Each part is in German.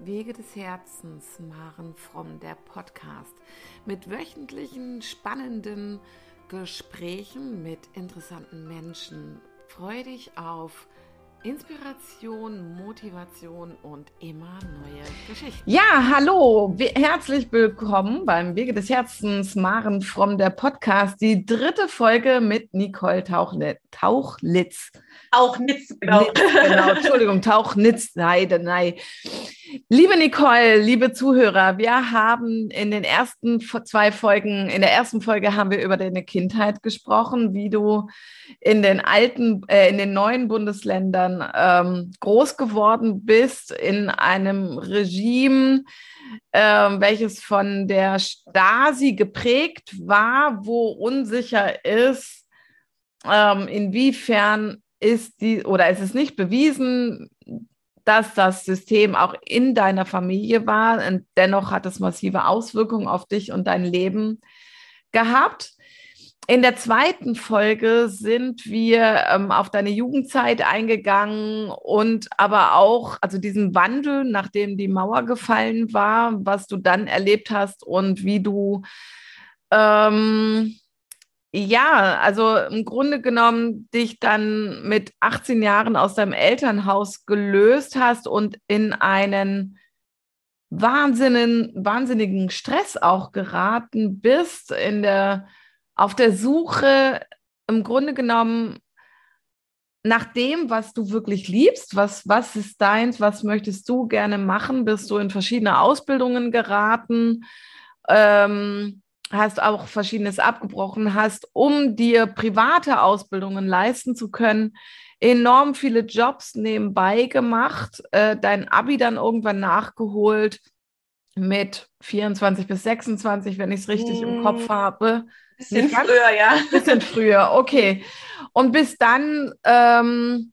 Wege des Herzens, Maren Fromm, der Podcast mit wöchentlichen spannenden Gesprächen mit interessanten Menschen. Freue dich auf Inspiration, Motivation und immer neue Geschichten. Ja, hallo, herzlich willkommen beim Wege des Herzens, Maren Fromm, der Podcast, die dritte Folge mit Nicole Tauchlitz. Tauchlitz. Tauchnitz, genau. genau, Entschuldigung, Tauchnitz, nein, nein. Liebe Nicole, liebe Zuhörer, wir haben in den ersten zwei Folgen, in der ersten Folge haben wir über deine Kindheit gesprochen, wie du in den alten, äh, in den neuen Bundesländern ähm, groß geworden bist, in einem Regime, äh, welches von der Stasi geprägt war, wo unsicher ist, ähm, inwiefern ist die, oder ist es nicht bewiesen, dass das System auch in deiner Familie war und dennoch hat es massive Auswirkungen auf dich und dein Leben gehabt. In der zweiten Folge sind wir ähm, auf deine Jugendzeit eingegangen und aber auch, also diesen Wandel, nachdem die Mauer gefallen war, was du dann erlebt hast und wie du ähm, ja, also im Grunde genommen dich dann mit 18 Jahren aus deinem Elternhaus gelöst hast und in einen wahnsinnigen, wahnsinnigen Stress auch geraten bist, in der, auf der Suche im Grunde genommen nach dem, was du wirklich liebst, was, was ist deins, was möchtest du gerne machen, bist du in verschiedene Ausbildungen geraten. Ähm, hast auch verschiedenes abgebrochen, hast, um dir private Ausbildungen leisten zu können, enorm viele Jobs nebenbei gemacht, äh, dein Abi dann irgendwann nachgeholt mit 24 bis 26, wenn ich es richtig hm. im Kopf habe. Bisschen früher, ja. Bisschen früher, okay. Und bis dann ähm,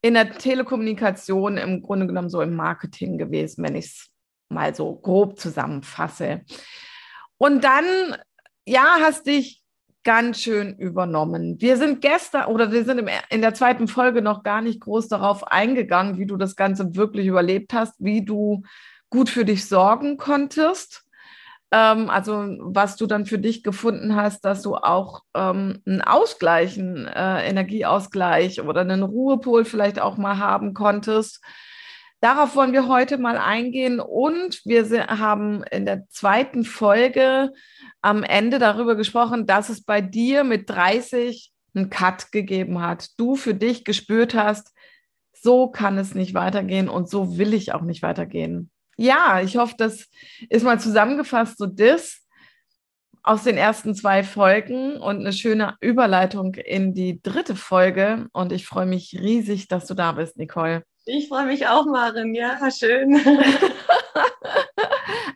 in der Telekommunikation im Grunde genommen so im Marketing gewesen, wenn ich es mal so grob zusammenfasse. Und dann, ja, hast dich ganz schön übernommen. Wir sind gestern oder wir sind in der zweiten Folge noch gar nicht groß darauf eingegangen, wie du das Ganze wirklich überlebt hast, wie du gut für dich sorgen konntest. Ähm, also was du dann für dich gefunden hast, dass du auch ähm, einen Ausgleich, einen äh, Energieausgleich oder einen Ruhepol vielleicht auch mal haben konntest. Darauf wollen wir heute mal eingehen und wir haben in der zweiten Folge am Ende darüber gesprochen, dass es bei dir mit 30 einen Cut gegeben hat. Du für dich gespürt hast, so kann es nicht weitergehen und so will ich auch nicht weitergehen. Ja, ich hoffe, das ist mal zusammengefasst, so das aus den ersten zwei Folgen und eine schöne Überleitung in die dritte Folge. Und ich freue mich riesig, dass du da bist, Nicole. Ich freue mich auch, Marin. Ja, schön.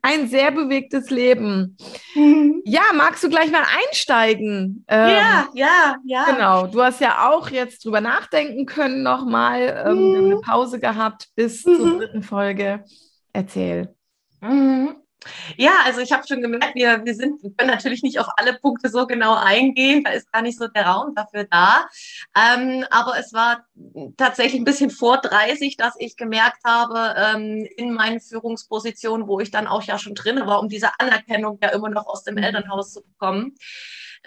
Ein sehr bewegtes Leben. Mhm. Ja, magst du gleich mal einsteigen? Ähm, ja, ja, ja. Genau. Du hast ja auch jetzt drüber nachdenken können nochmal. Ähm, mhm. eine Pause gehabt bis mhm. zur dritten Folge. Erzähl. Mhm. Ja, also ich habe schon gemerkt, wir, wir sind, wir können natürlich nicht auf alle Punkte so genau eingehen, da ist gar nicht so der Raum dafür da. Ähm, aber es war tatsächlich ein bisschen vor 30, dass ich gemerkt habe, ähm, in meinen Führungspositionen, wo ich dann auch ja schon drin war, um diese Anerkennung ja immer noch aus dem mhm. Elternhaus zu bekommen,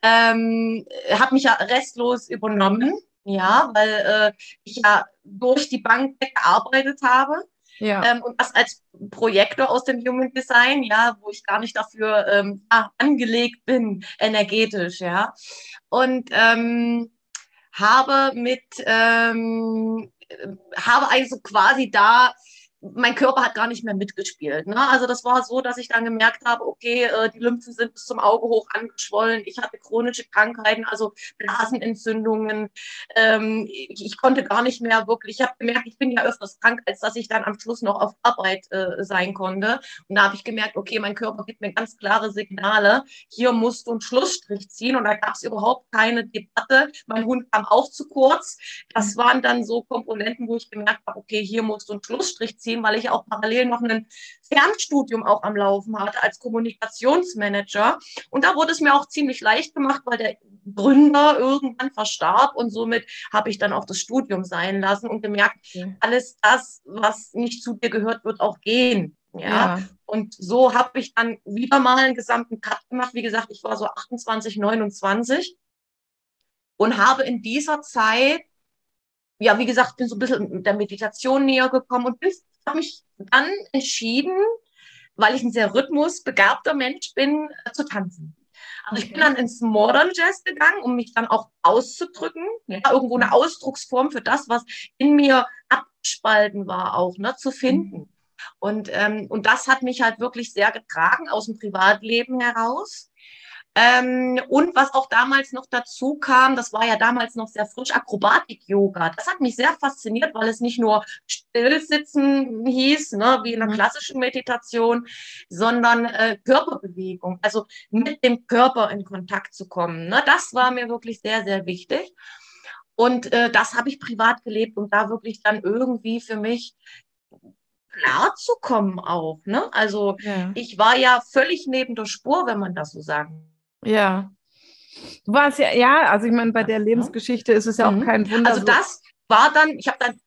ähm, habe mich ja restlos übernommen. Ja, weil äh, ich ja durch die Bank gearbeitet habe ja. Ähm, und das als Projektor aus dem Human Design, ja, wo ich gar nicht dafür ähm, ja, angelegt bin, energetisch, ja. Und ähm, habe mit, ähm, habe also quasi da mein Körper hat gar nicht mehr mitgespielt. Ne? Also das war so, dass ich dann gemerkt habe, okay, äh, die Lymphen sind bis zum Auge hoch angeschwollen. Ich hatte chronische Krankheiten, also Blasenentzündungen. Ähm, ich, ich, konnte gar nicht mehr wirklich. Ich habe gemerkt, ich bin ja öfters krank, als dass ich dann am Schluss noch auf Arbeit äh, sein konnte. Und da habe ich gemerkt, okay, mein Körper gibt mir ganz klare Signale. Hier musst du einen Schlussstrich ziehen. Und da gab es überhaupt keine Debatte. Mein Hund kam auch zu kurz. Das waren dann so Komponenten, wo ich gemerkt habe, okay, hier musst du einen Schlussstrich ziehen ziehen, weil ich auch parallel noch ein Fernstudium auch am Laufen hatte als Kommunikationsmanager. Und da wurde es mir auch ziemlich leicht gemacht, weil der Gründer irgendwann verstarb und somit habe ich dann auch das Studium sein lassen und gemerkt, alles das, was nicht zu dir gehört, wird auch gehen. Ja. ja. Und so habe ich dann wieder mal einen gesamten Cut gemacht. Wie gesagt, ich war so 28, 29 und habe in dieser Zeit, ja, wie gesagt, bin so ein bisschen mit der Meditation näher gekommen und habe mich dann entschieden, weil ich ein sehr rhythmusbegabter Mensch bin, äh, zu tanzen. Also ich bin dann ins Modern Jazz gegangen, um mich dann auch auszudrücken, ja, irgendwo eine Ausdrucksform für das, was in mir abgespalten war, auch ne, zu finden. Mhm. Und, ähm, und das hat mich halt wirklich sehr getragen aus dem Privatleben heraus. Ähm, und was auch damals noch dazu kam, das war ja damals noch sehr frisch, Akrobatik-Yoga. Das hat mich sehr fasziniert, weil es nicht nur Stillsitzen hieß, ne, wie in einer mhm. klassischen Meditation, sondern äh, Körperbewegung, also mit dem Körper in Kontakt zu kommen. Ne, das war mir wirklich sehr, sehr wichtig. Und äh, das habe ich privat gelebt und da wirklich dann irgendwie für mich klar zu kommen auch. Ne? Also ja. ich war ja völlig neben der Spur, wenn man das so sagen ja. Du warst ja, ja, also ich meine, bei der Lebensgeschichte ist es ja auch mhm. kein Wunder. Also das war dann, ich habe dann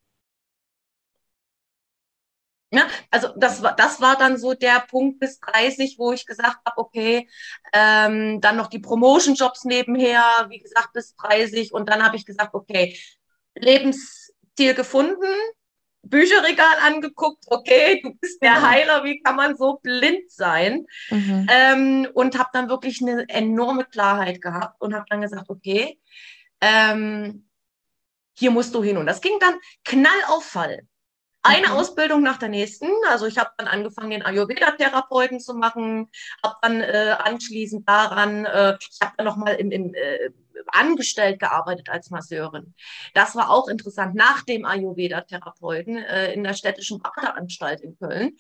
ja, also das war, das war dann so der Punkt bis 30, wo ich gesagt habe, okay, ähm, dann noch die Promotion-Jobs nebenher, wie gesagt, bis 30. Und dann habe ich gesagt, okay, Lebensstil gefunden, Bücherregal angeguckt, okay, du bist der Heiler, wie kann man so blind sein? Mhm. Ähm, und habe dann wirklich eine enorme Klarheit gehabt und habe dann gesagt, okay, ähm, hier musst du hin. Und das ging dann knall auf Fall. Eine mhm. Ausbildung nach der nächsten. Also ich habe dann angefangen, den Ayurveda-Therapeuten zu machen, habe dann äh, anschließend daran, äh, ich habe dann nochmal im, im äh, angestellt gearbeitet als Masseurin. Das war auch interessant, nach dem Ayurveda-Therapeuten äh, in der städtischen Badeanstalt in Köln.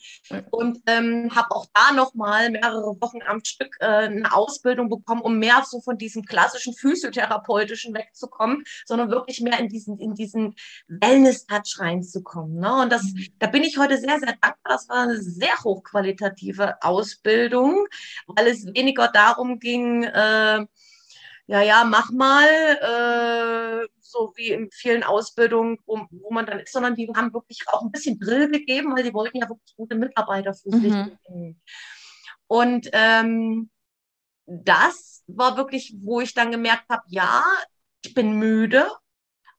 Und ähm, habe auch da nochmal mehrere Wochen am Stück äh, eine Ausbildung bekommen, um mehr so von diesem klassischen physiotherapeutischen wegzukommen, sondern wirklich mehr in diesen, in diesen Wellness-Touch reinzukommen. Ne? Und das, mhm. da bin ich heute sehr, sehr dankbar. Das war eine sehr hochqualitative Ausbildung, weil es weniger darum ging, äh, ja, ja, mach mal, äh, so wie in vielen Ausbildungen, wo, wo man dann ist, sondern die haben wirklich auch ein bisschen Drill gegeben, weil die wollten ja wirklich gute Mitarbeiter für sich mhm. Und ähm, das war wirklich, wo ich dann gemerkt habe, ja, ich bin müde,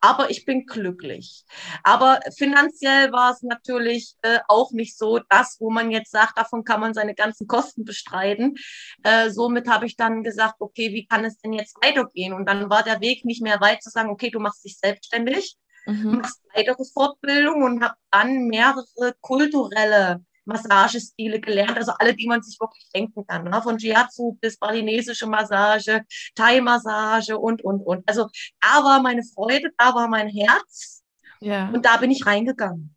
aber ich bin glücklich. Aber finanziell war es natürlich äh, auch nicht so das, wo man jetzt sagt, davon kann man seine ganzen Kosten bestreiten. Äh, somit habe ich dann gesagt, okay, wie kann es denn jetzt weitergehen? Und dann war der Weg nicht mehr weit zu sagen, okay, du machst dich selbstständig, mhm. machst weitere Fortbildung und habe dann mehrere kulturelle Massagestile gelernt, also alle, die man sich wirklich denken kann, ne? von Jiatsu bis balinesische Massage, Thai-Massage und, und, und. Also da war meine Freude, da war mein Herz ja. und da bin ich reingegangen.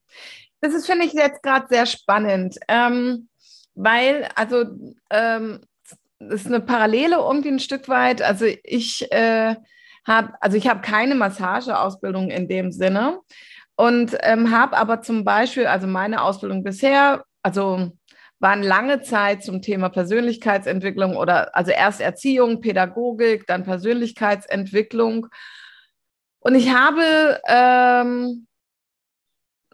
Das ist, finde ich, jetzt gerade sehr spannend, ähm, weil, also, ähm, das ist eine Parallele irgendwie ein Stück weit. Also ich äh, habe, also ich habe keine Massageausbildung in dem Sinne und ähm, habe aber zum Beispiel, also meine Ausbildung bisher also waren lange Zeit zum Thema Persönlichkeitsentwicklung oder also erst Erziehung, Pädagogik, dann Persönlichkeitsentwicklung. Und ich habe, ähm,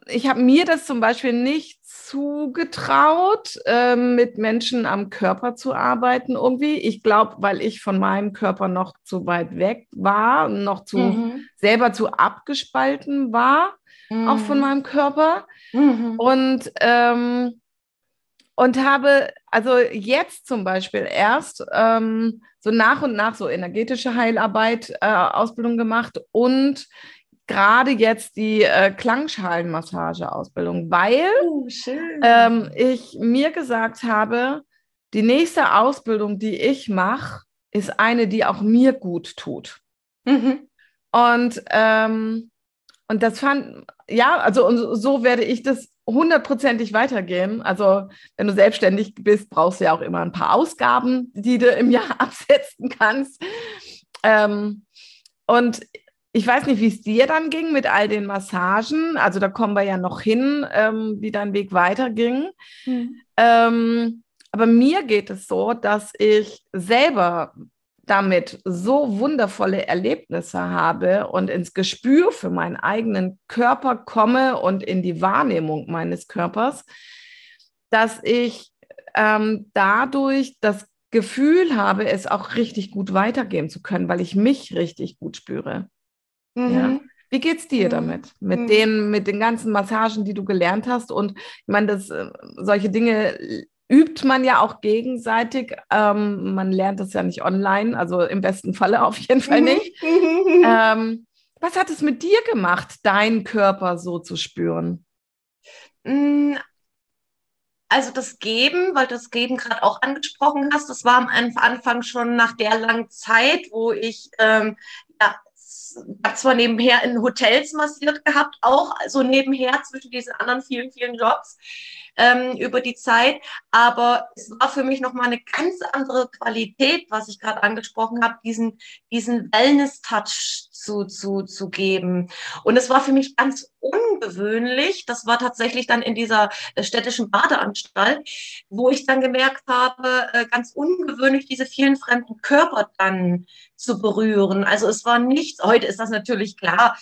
ich habe mir das zum Beispiel nicht zugetraut, äh, mit Menschen am Körper zu arbeiten irgendwie. Ich glaube, weil ich von meinem Körper noch zu weit weg war, noch zu mhm. selber zu abgespalten war, mhm. auch von mhm. meinem Körper. Mhm. Und ähm, und habe also jetzt zum Beispiel erst ähm, so nach und nach so energetische Heilarbeit äh, Ausbildung gemacht und gerade jetzt die äh, Klangschalenmassage-Ausbildung, weil oh, ähm, ich mir gesagt habe, die nächste Ausbildung, die ich mache, ist eine, die auch mir gut tut. Mhm. Und, ähm, und das fand, ja, also und so werde ich das hundertprozentig weitergehen. Also wenn du selbstständig bist, brauchst du ja auch immer ein paar Ausgaben, die du im Jahr absetzen kannst. Ähm, und ich weiß nicht, wie es dir dann ging mit all den Massagen. Also da kommen wir ja noch hin, ähm, wie dein Weg weiterging. Mhm. Ähm, aber mir geht es so, dass ich selber damit so wundervolle Erlebnisse habe und ins Gespür für meinen eigenen Körper komme und in die Wahrnehmung meines Körpers, dass ich ähm, dadurch das Gefühl habe, es auch richtig gut weitergeben zu können, weil ich mich richtig gut spüre. Mhm. Ja. Wie geht's dir mhm. damit? Mit mhm. den, mit den ganzen Massagen, die du gelernt hast? Und ich meine, das, äh, solche Dinge übt man ja auch gegenseitig. Ähm, man lernt das ja nicht online, also im besten Falle auf jeden Fall mhm. nicht. ähm, was hat es mit dir gemacht, deinen Körper so zu spüren? Mm, also das Geben, weil du das Geben gerade auch angesprochen hast, das war am Anfang schon nach der langen Zeit, wo ich ähm, ja, zwar nebenher in Hotels massiert gehabt, auch so nebenher zwischen diesen anderen vielen, vielen Jobs ähm, über die Zeit. Aber es war für mich nochmal eine ganz andere Qualität, was ich gerade angesprochen habe, diesen, diesen Wellness-Touch zu, zu, zu geben. Und es war für mich ganz ungewöhnlich. Das war tatsächlich dann in dieser äh, städtischen Badeanstalt, wo ich dann gemerkt habe, äh, ganz ungewöhnlich diese vielen fremden Körper dann zu berühren. Also es war nichts, heute ist das natürlich klar,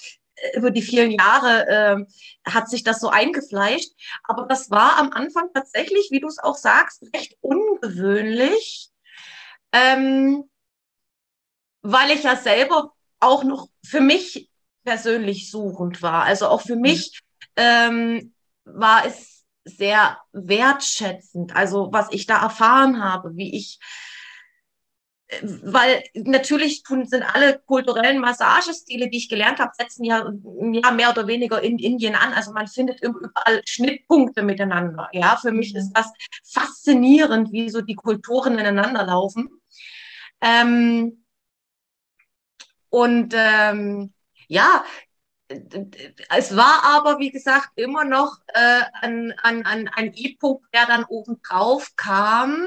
über die vielen Jahre äh, hat sich das so eingefleischt. Aber das war am Anfang tatsächlich, wie du es auch sagst, recht ungewöhnlich, ähm, weil ich ja selber auch noch für mich persönlich suchend war. Also auch für mich ähm, war es sehr wertschätzend, also was ich da erfahren habe, wie ich weil natürlich sind alle kulturellen Massagestile, die ich gelernt habe, setzen ja, ja mehr oder weniger in Indien an. Also man findet überall Schnittpunkte miteinander. Ja, für mich ist das faszinierend, wie so die Kulturen ineinander laufen. Ähm, und ähm, ja, es war aber, wie gesagt, immer noch äh, ein, ein, ein, ein E-Punkt, der dann oben drauf kam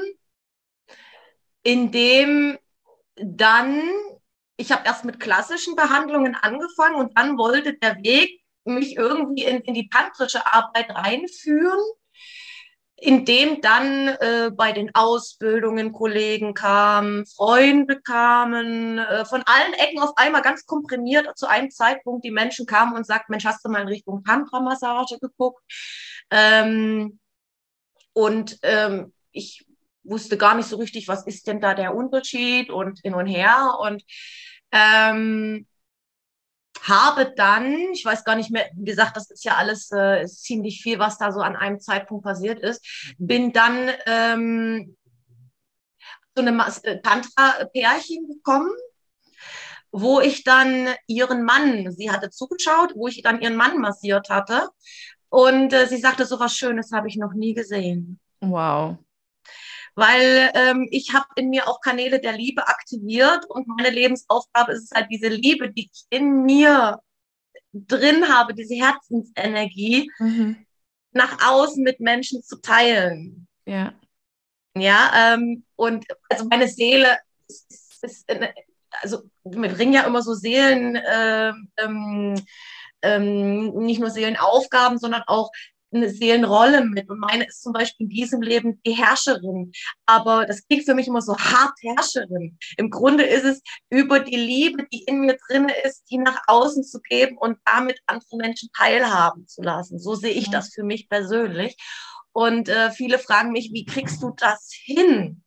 in dem dann, ich habe erst mit klassischen Behandlungen angefangen und dann wollte der Weg mich irgendwie in, in die tantrische Arbeit reinführen, indem dann äh, bei den Ausbildungen Kollegen kamen, Freunde kamen, äh, von allen Ecken auf einmal ganz komprimiert zu einem Zeitpunkt die Menschen kamen und sagten, Mensch, hast du mal in Richtung Tantra-Massage geguckt? Ähm, und ähm, ich wusste gar nicht so richtig, was ist denn da der Unterschied und hin und her und ähm, habe dann, ich weiß gar nicht mehr, wie gesagt, das ist ja alles äh, ziemlich viel, was da so an einem Zeitpunkt passiert ist, bin dann ähm, zu einem äh, Tantra-Pärchen gekommen, wo ich dann ihren Mann, sie hatte zugeschaut, wo ich dann ihren Mann massiert hatte. Und äh, sie sagte, so was Schönes habe ich noch nie gesehen. Wow weil ähm, ich habe in mir auch Kanäle der Liebe aktiviert und meine Lebensaufgabe ist es halt diese Liebe, die ich in mir drin habe, diese Herzensenergie, mhm. nach außen mit Menschen zu teilen. Ja. Ja, ähm, und also meine Seele ist, ist, ist also wir bringen ja immer so Seelen, äh, ähm, ähm, nicht nur Seelenaufgaben, sondern auch eine Seelenrolle mit. Und meine ist zum Beispiel in diesem Leben die Herrscherin. Aber das klingt für mich immer so hart Herrscherin. Im Grunde ist es über die Liebe, die in mir drin ist, die nach außen zu geben und damit andere Menschen teilhaben zu lassen. So sehe ich das für mich persönlich. Und äh, viele fragen mich, wie kriegst du das hin?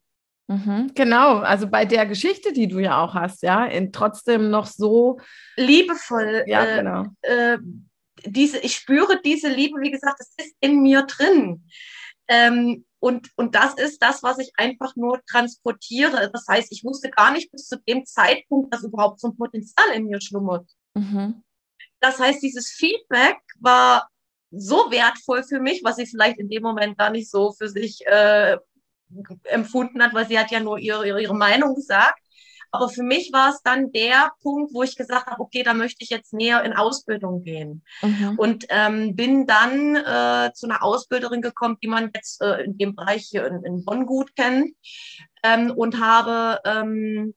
Mhm, genau, also bei der Geschichte, die du ja auch hast, ja, in trotzdem noch so liebevoll ja, äh, genau. äh, diese, ich spüre diese Liebe, wie gesagt, es ist in mir drin. Ähm, und, und das ist das, was ich einfach nur transportiere. Das heißt, ich wusste gar nicht bis zu dem Zeitpunkt, dass überhaupt so ein Potenzial in mir schlummert. Mhm. Das heißt, dieses Feedback war so wertvoll für mich, was sie vielleicht in dem Moment gar nicht so für sich äh, empfunden hat, weil sie hat ja nur ihre, ihre, ihre Meinung gesagt. Aber für mich war es dann der Punkt, wo ich gesagt habe, okay, da möchte ich jetzt näher in Ausbildung gehen. Mhm. Und ähm, bin dann äh, zu einer Ausbilderin gekommen, die man jetzt äh, in dem Bereich hier in, in Bonn gut kennt. Ähm, und habe ähm,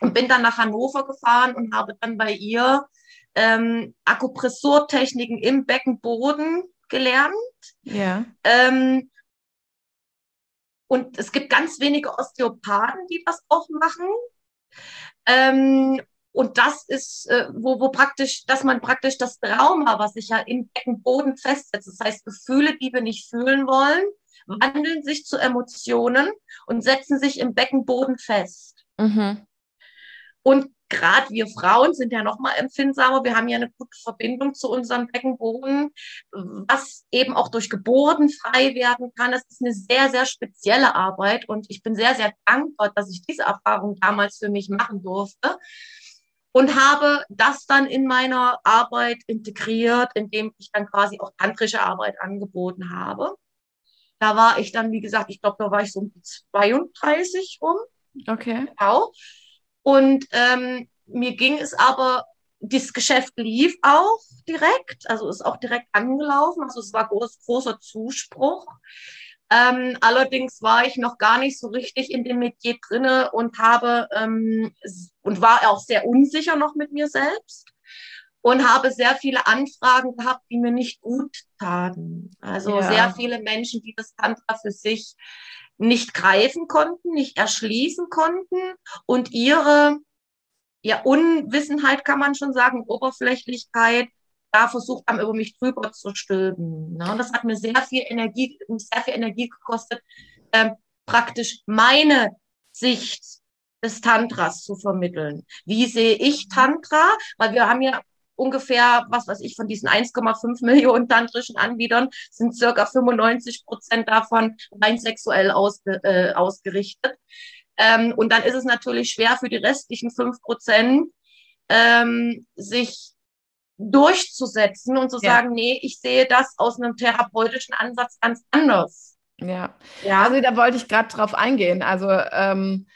und bin dann nach Hannover gefahren und habe dann bei ihr ähm, Akupressurtechniken im Beckenboden gelernt. Ja. Ähm, und es gibt ganz wenige Osteopathen, die das auch machen. Ähm, und das ist, äh, wo, wo praktisch, dass man praktisch das Trauma, was sich ja im Beckenboden festsetzt, das heißt Gefühle, die wir nicht fühlen wollen, wandeln sich zu Emotionen und setzen sich im Beckenboden fest. Mhm. Und gerade wir Frauen sind ja noch mal empfindsamer. Wir haben ja eine gute Verbindung zu unserem Beckenboden, was eben auch durch Geburten frei werden kann. Das ist eine sehr, sehr spezielle Arbeit und ich bin sehr, sehr dankbar, dass ich diese Erfahrung damals für mich machen durfte und habe das dann in meiner Arbeit integriert, indem ich dann quasi auch tantrische Arbeit angeboten habe. Da war ich dann, wie gesagt, ich glaube, da war ich so um 32 rum. Okay. Genau. Und ähm, mir ging es aber, das Geschäft lief auch direkt, also ist auch direkt angelaufen, also es war groß, großer Zuspruch. Ähm, allerdings war ich noch gar nicht so richtig in dem Metier drinne und habe ähm, und war auch sehr unsicher noch mit mir selbst und habe sehr viele Anfragen gehabt, die mir nicht gut taten. Also ja. sehr viele Menschen, die das Tantra für sich nicht greifen konnten, nicht erschließen konnten und ihre ja, Unwissenheit kann man schon sagen, Oberflächlichkeit, da versucht haben, über mich drüber zu stülpen. Ne? Und das hat mir sehr viel Energie, sehr viel Energie gekostet, ähm, praktisch meine Sicht des Tantras zu vermitteln. Wie sehe ich Tantra? Weil wir haben ja ungefähr, was weiß ich, von diesen 1,5 Millionen tantrischen Anbietern sind circa 95 Prozent davon rein sexuell ausge, äh, ausgerichtet. Ähm, und dann ist es natürlich schwer für die restlichen 5 Prozent, ähm, sich durchzusetzen und zu ja. sagen, nee, ich sehe das aus einem therapeutischen Ansatz ganz anders. Ja, ja. also da wollte ich gerade drauf eingehen. Also ähm,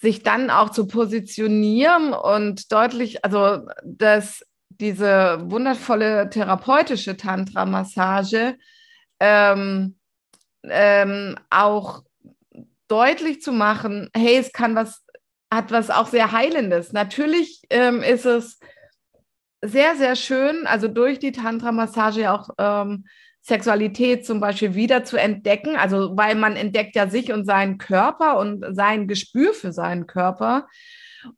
sich dann auch zu positionieren und deutlich, also dass diese wundervolle therapeutische Tantra-Massage ähm, ähm, auch deutlich zu machen, hey, es kann was, hat was auch sehr Heilendes. Natürlich ähm, ist es sehr, sehr schön, also durch die Tantra-Massage auch ähm, Sexualität zum Beispiel wieder zu entdecken, also weil man entdeckt ja sich und seinen Körper und sein Gespür für seinen Körper.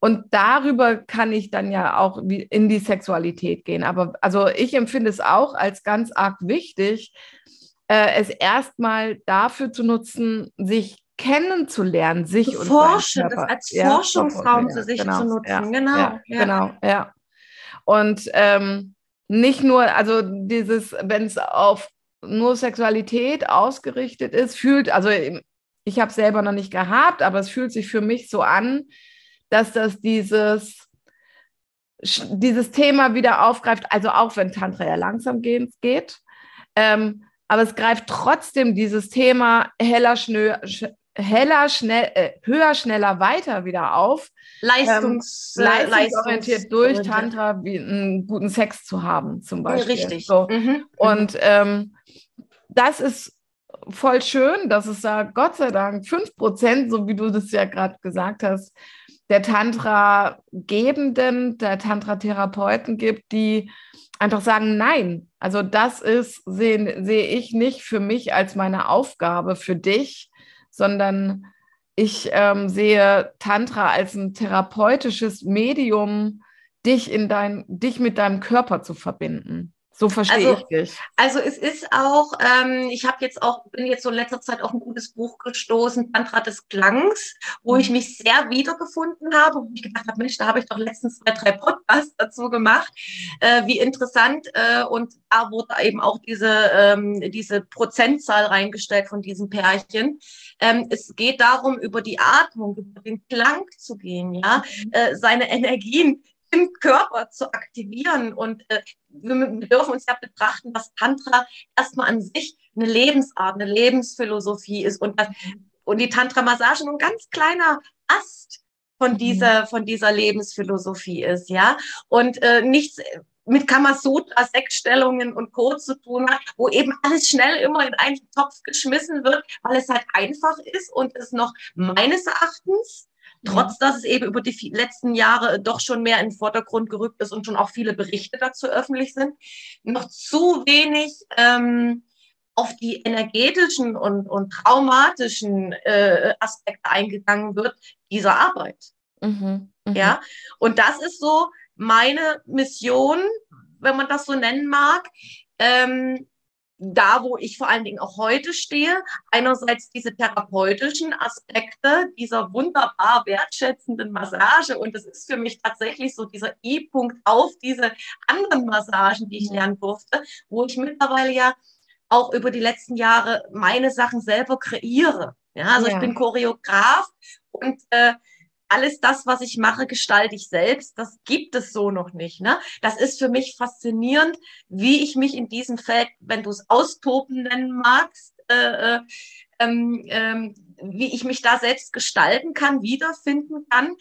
Und darüber kann ich dann ja auch in die Sexualität gehen. Aber also ich empfinde es auch als ganz arg wichtig, äh, es erstmal dafür zu nutzen, sich kennenzulernen, sich zu und forschen, das als ja, Forschungsraum für sich genau, zu nutzen. Ja, genau, ja, genau, ja. Und ähm, nicht nur, also dieses, wenn es auf nur Sexualität ausgerichtet ist, fühlt, also ich habe es selber noch nicht gehabt, aber es fühlt sich für mich so an, dass das dieses, dieses Thema wieder aufgreift, also auch wenn Tantra ja langsam geht, ähm, aber es greift trotzdem dieses Thema heller, schnö, heller, schnell, äh, höher, schneller, weiter wieder auf. Leistungs, ähm, leistungsorientiert durch Tantra wie einen guten Sex zu haben, zum Beispiel. Richtig. So. Mhm. mhm. Und ähm, das ist voll schön, dass es da Gott sei Dank 5%, so wie du das ja gerade gesagt hast, der Tantra-Gebenden, der Tantra-Therapeuten gibt, die einfach sagen, nein, also das ist, sehe seh ich nicht für mich als meine Aufgabe für dich, sondern ich ähm, sehe Tantra als ein therapeutisches Medium, dich in dein, dich mit deinem Körper zu verbinden. So verstehe also, ich dich. Also es ist auch, ähm, ich habe jetzt auch, bin jetzt so in letzter Zeit auch ein gutes Buch gestoßen, Tantra des Klangs, wo ich mhm. mich sehr wiedergefunden habe, wo ich gedacht habe, Mensch, da habe ich doch letztens zwei, drei Podcasts dazu gemacht. Äh, wie interessant. Äh, und da wurde eben auch diese, ähm, diese Prozentzahl reingestellt von diesen Pärchen. Ähm, es geht darum, über die Atmung, über den Klang zu gehen, ja, mhm. äh, seine Energien im Körper zu aktivieren. Und äh, wir, wir dürfen uns ja betrachten, dass Tantra erstmal an sich eine Lebensart, eine Lebensphilosophie ist und, das, und die Tantra-Massage nur ein ganz kleiner Ast von mhm. dieser, von dieser Lebensphilosophie ist, ja. Und äh, nichts mit Kamasutra, Sexstellungen und Co. zu tun hat, wo eben alles schnell immer in einen Topf geschmissen wird, weil es halt einfach ist und es noch meines Erachtens trotz dass es eben über die letzten Jahre doch schon mehr in den Vordergrund gerückt ist und schon auch viele Berichte dazu öffentlich sind, noch zu wenig ähm, auf die energetischen und, und traumatischen äh, Aspekte eingegangen wird dieser Arbeit. Mhm, mh. Ja, und das ist so meine Mission, wenn man das so nennen mag, ähm, da, wo ich vor allen Dingen auch heute stehe, einerseits diese therapeutischen Aspekte dieser wunderbar wertschätzenden Massage und das ist für mich tatsächlich so dieser I-Punkt auf diese anderen Massagen, die ich lernen durfte, wo ich mittlerweile ja auch über die letzten Jahre meine Sachen selber kreiere. Ja, also ja. ich bin Choreograf und äh, alles das, was ich mache, gestalte ich selbst. Das gibt es so noch nicht. Ne? Das ist für mich faszinierend, wie ich mich in diesem Feld, wenn du es austoben nennen magst, äh, äh, ähm, ähm, wie ich mich da selbst gestalten kann, wiederfinden kann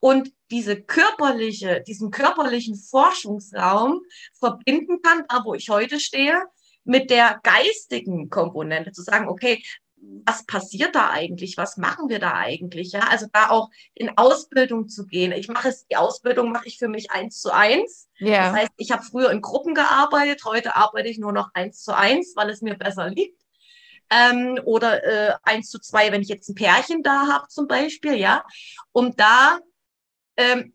und diese körperliche, diesen körperlichen Forschungsraum verbinden kann, da wo ich heute stehe, mit der geistigen Komponente, zu sagen, okay, was passiert da eigentlich? Was machen wir da eigentlich? Ja, also da auch in Ausbildung zu gehen. Ich mache es, die Ausbildung mache ich für mich eins zu eins. Ja. Das heißt, ich habe früher in Gruppen gearbeitet, heute arbeite ich nur noch eins zu eins, weil es mir besser liegt. Ähm, oder äh, eins zu zwei, wenn ich jetzt ein Pärchen da habe zum Beispiel, ja, um da ähm,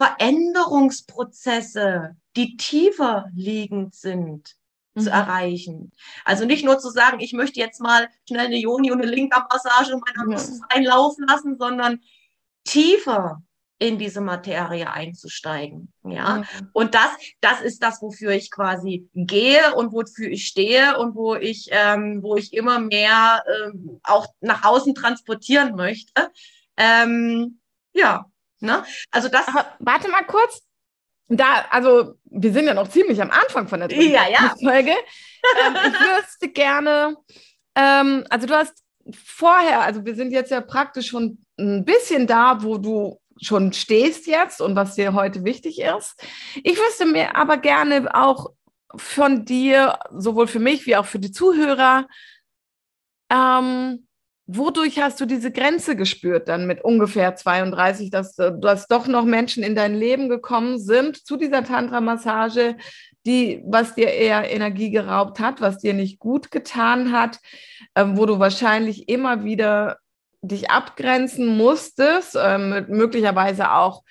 Veränderungsprozesse, die tiefer liegend sind, zu mhm. erreichen. Also nicht nur zu sagen, ich möchte jetzt mal schnell eine Joni und eine Linker-Massage in meiner Brust einlaufen lassen, sondern tiefer in diese Materie einzusteigen. Ja. Mhm. Und das, das ist das, wofür ich quasi gehe und wofür ich stehe und wo ich, ähm, wo ich immer mehr ähm, auch nach außen transportieren möchte. Ähm, ja. Ne? Also das. Aber warte mal kurz da, also wir sind ja noch ziemlich am Anfang von der ja, ja. Folge. ähm, ich wüsste gerne, ähm, also du hast vorher, also wir sind jetzt ja praktisch schon ein bisschen da, wo du schon stehst jetzt und was dir heute wichtig ist. Ich wüsste mir aber gerne auch von dir, sowohl für mich wie auch für die Zuhörer, ähm, Wodurch hast du diese Grenze gespürt dann mit ungefähr 32, dass, äh, dass doch noch Menschen in dein Leben gekommen sind zu dieser Tantra-Massage, die, was dir eher Energie geraubt hat, was dir nicht gut getan hat, äh, wo du wahrscheinlich immer wieder dich abgrenzen musstest, äh, mit, möglicherweise auch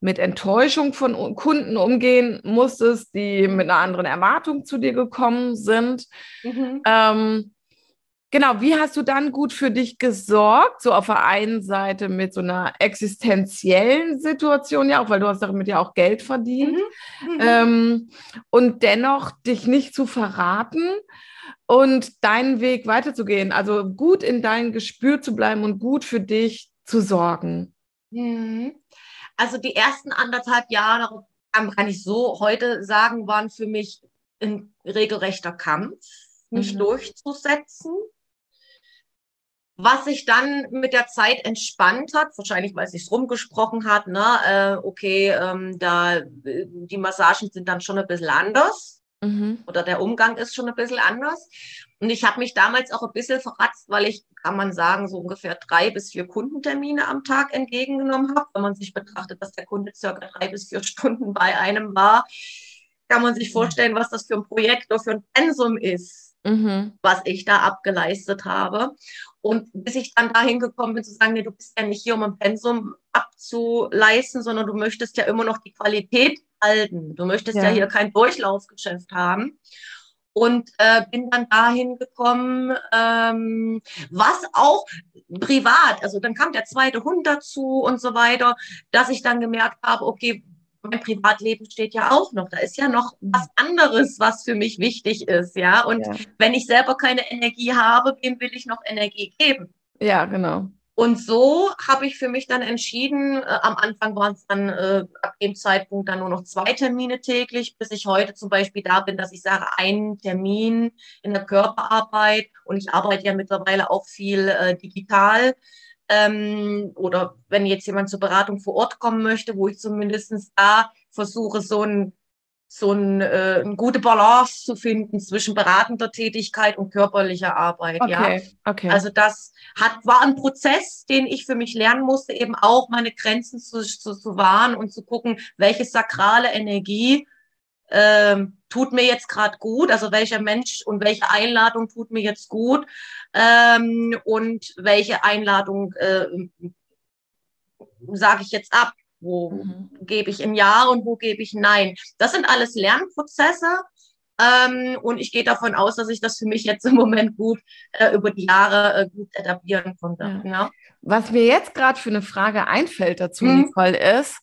mit Enttäuschung von Kunden umgehen musstest, die mit einer anderen Erwartung zu dir gekommen sind. Mhm. Ähm, Genau, wie hast du dann gut für dich gesorgt? So auf der einen Seite mit so einer existenziellen Situation, ja, auch weil du hast damit ja auch Geld verdient. Mhm. Mhm. Ähm, und dennoch dich nicht zu verraten und deinen Weg weiterzugehen. Also gut in dein Gespür zu bleiben und gut für dich zu sorgen. Mhm. Also die ersten anderthalb Jahre, kann ich so heute sagen, waren für mich ein regelrechter Kampf, mich mhm. durchzusetzen was sich dann mit der Zeit entspannt hat, wahrscheinlich weil es sich rumgesprochen hat, ne, äh, okay, ähm, da die Massagen sind dann schon ein bisschen anders mhm. oder der Umgang ist schon ein bisschen anders. Und ich habe mich damals auch ein bisschen verratzt, weil ich, kann man sagen, so ungefähr drei bis vier Kundentermine am Tag entgegengenommen habe. Wenn man sich betrachtet, dass der Kunde circa drei bis vier Stunden bei einem war, kann man sich vorstellen, was das für ein Projekt oder für ein Pensum ist, mhm. was ich da abgeleistet habe. Und bis ich dann dahin gekommen bin, zu sagen, nee, du bist ja nicht hier, um ein Pensum abzuleisten, sondern du möchtest ja immer noch die Qualität halten. Du möchtest ja, ja hier kein Durchlaufgeschäft haben. Und äh, bin dann dahin gekommen, ähm, was auch privat, also dann kam der zweite Hund dazu und so weiter, dass ich dann gemerkt habe, okay, mein Privatleben steht ja auch noch. Da ist ja noch was anderes, was für mich wichtig ist, ja. Und ja. wenn ich selber keine Energie habe, wem will ich noch Energie geben? Ja, genau. Und so habe ich für mich dann entschieden, äh, am Anfang waren es dann äh, ab dem Zeitpunkt dann nur noch zwei Termine täglich, bis ich heute zum Beispiel da bin, dass ich sage, ein Termin in der Körperarbeit und ich arbeite ja mittlerweile auch viel äh, digital ähm, oder wenn jetzt jemand zur Beratung vor Ort kommen möchte, wo ich zumindest da versuche, so ein so ein, äh, eine gute Balance zu finden zwischen beratender Tätigkeit und körperlicher Arbeit. Okay, ja, okay. Also das hat war ein Prozess, den ich für mich lernen musste, eben auch meine Grenzen zu, zu, zu wahren und zu gucken, welche sakrale Energie ähm, tut mir jetzt gerade gut, also welcher Mensch und welche Einladung tut mir jetzt gut ähm, und welche Einladung äh, sage ich jetzt ab, wo mhm. gebe ich ein Ja und wo gebe ich Nein. Das sind alles Lernprozesse Ähm, und ich gehe davon aus, dass ich das für mich jetzt im Moment gut äh, über die Jahre äh, gut etablieren konnte. Ja. Ja. Was mir jetzt gerade für eine Frage einfällt dazu, hm. Nicole, ist,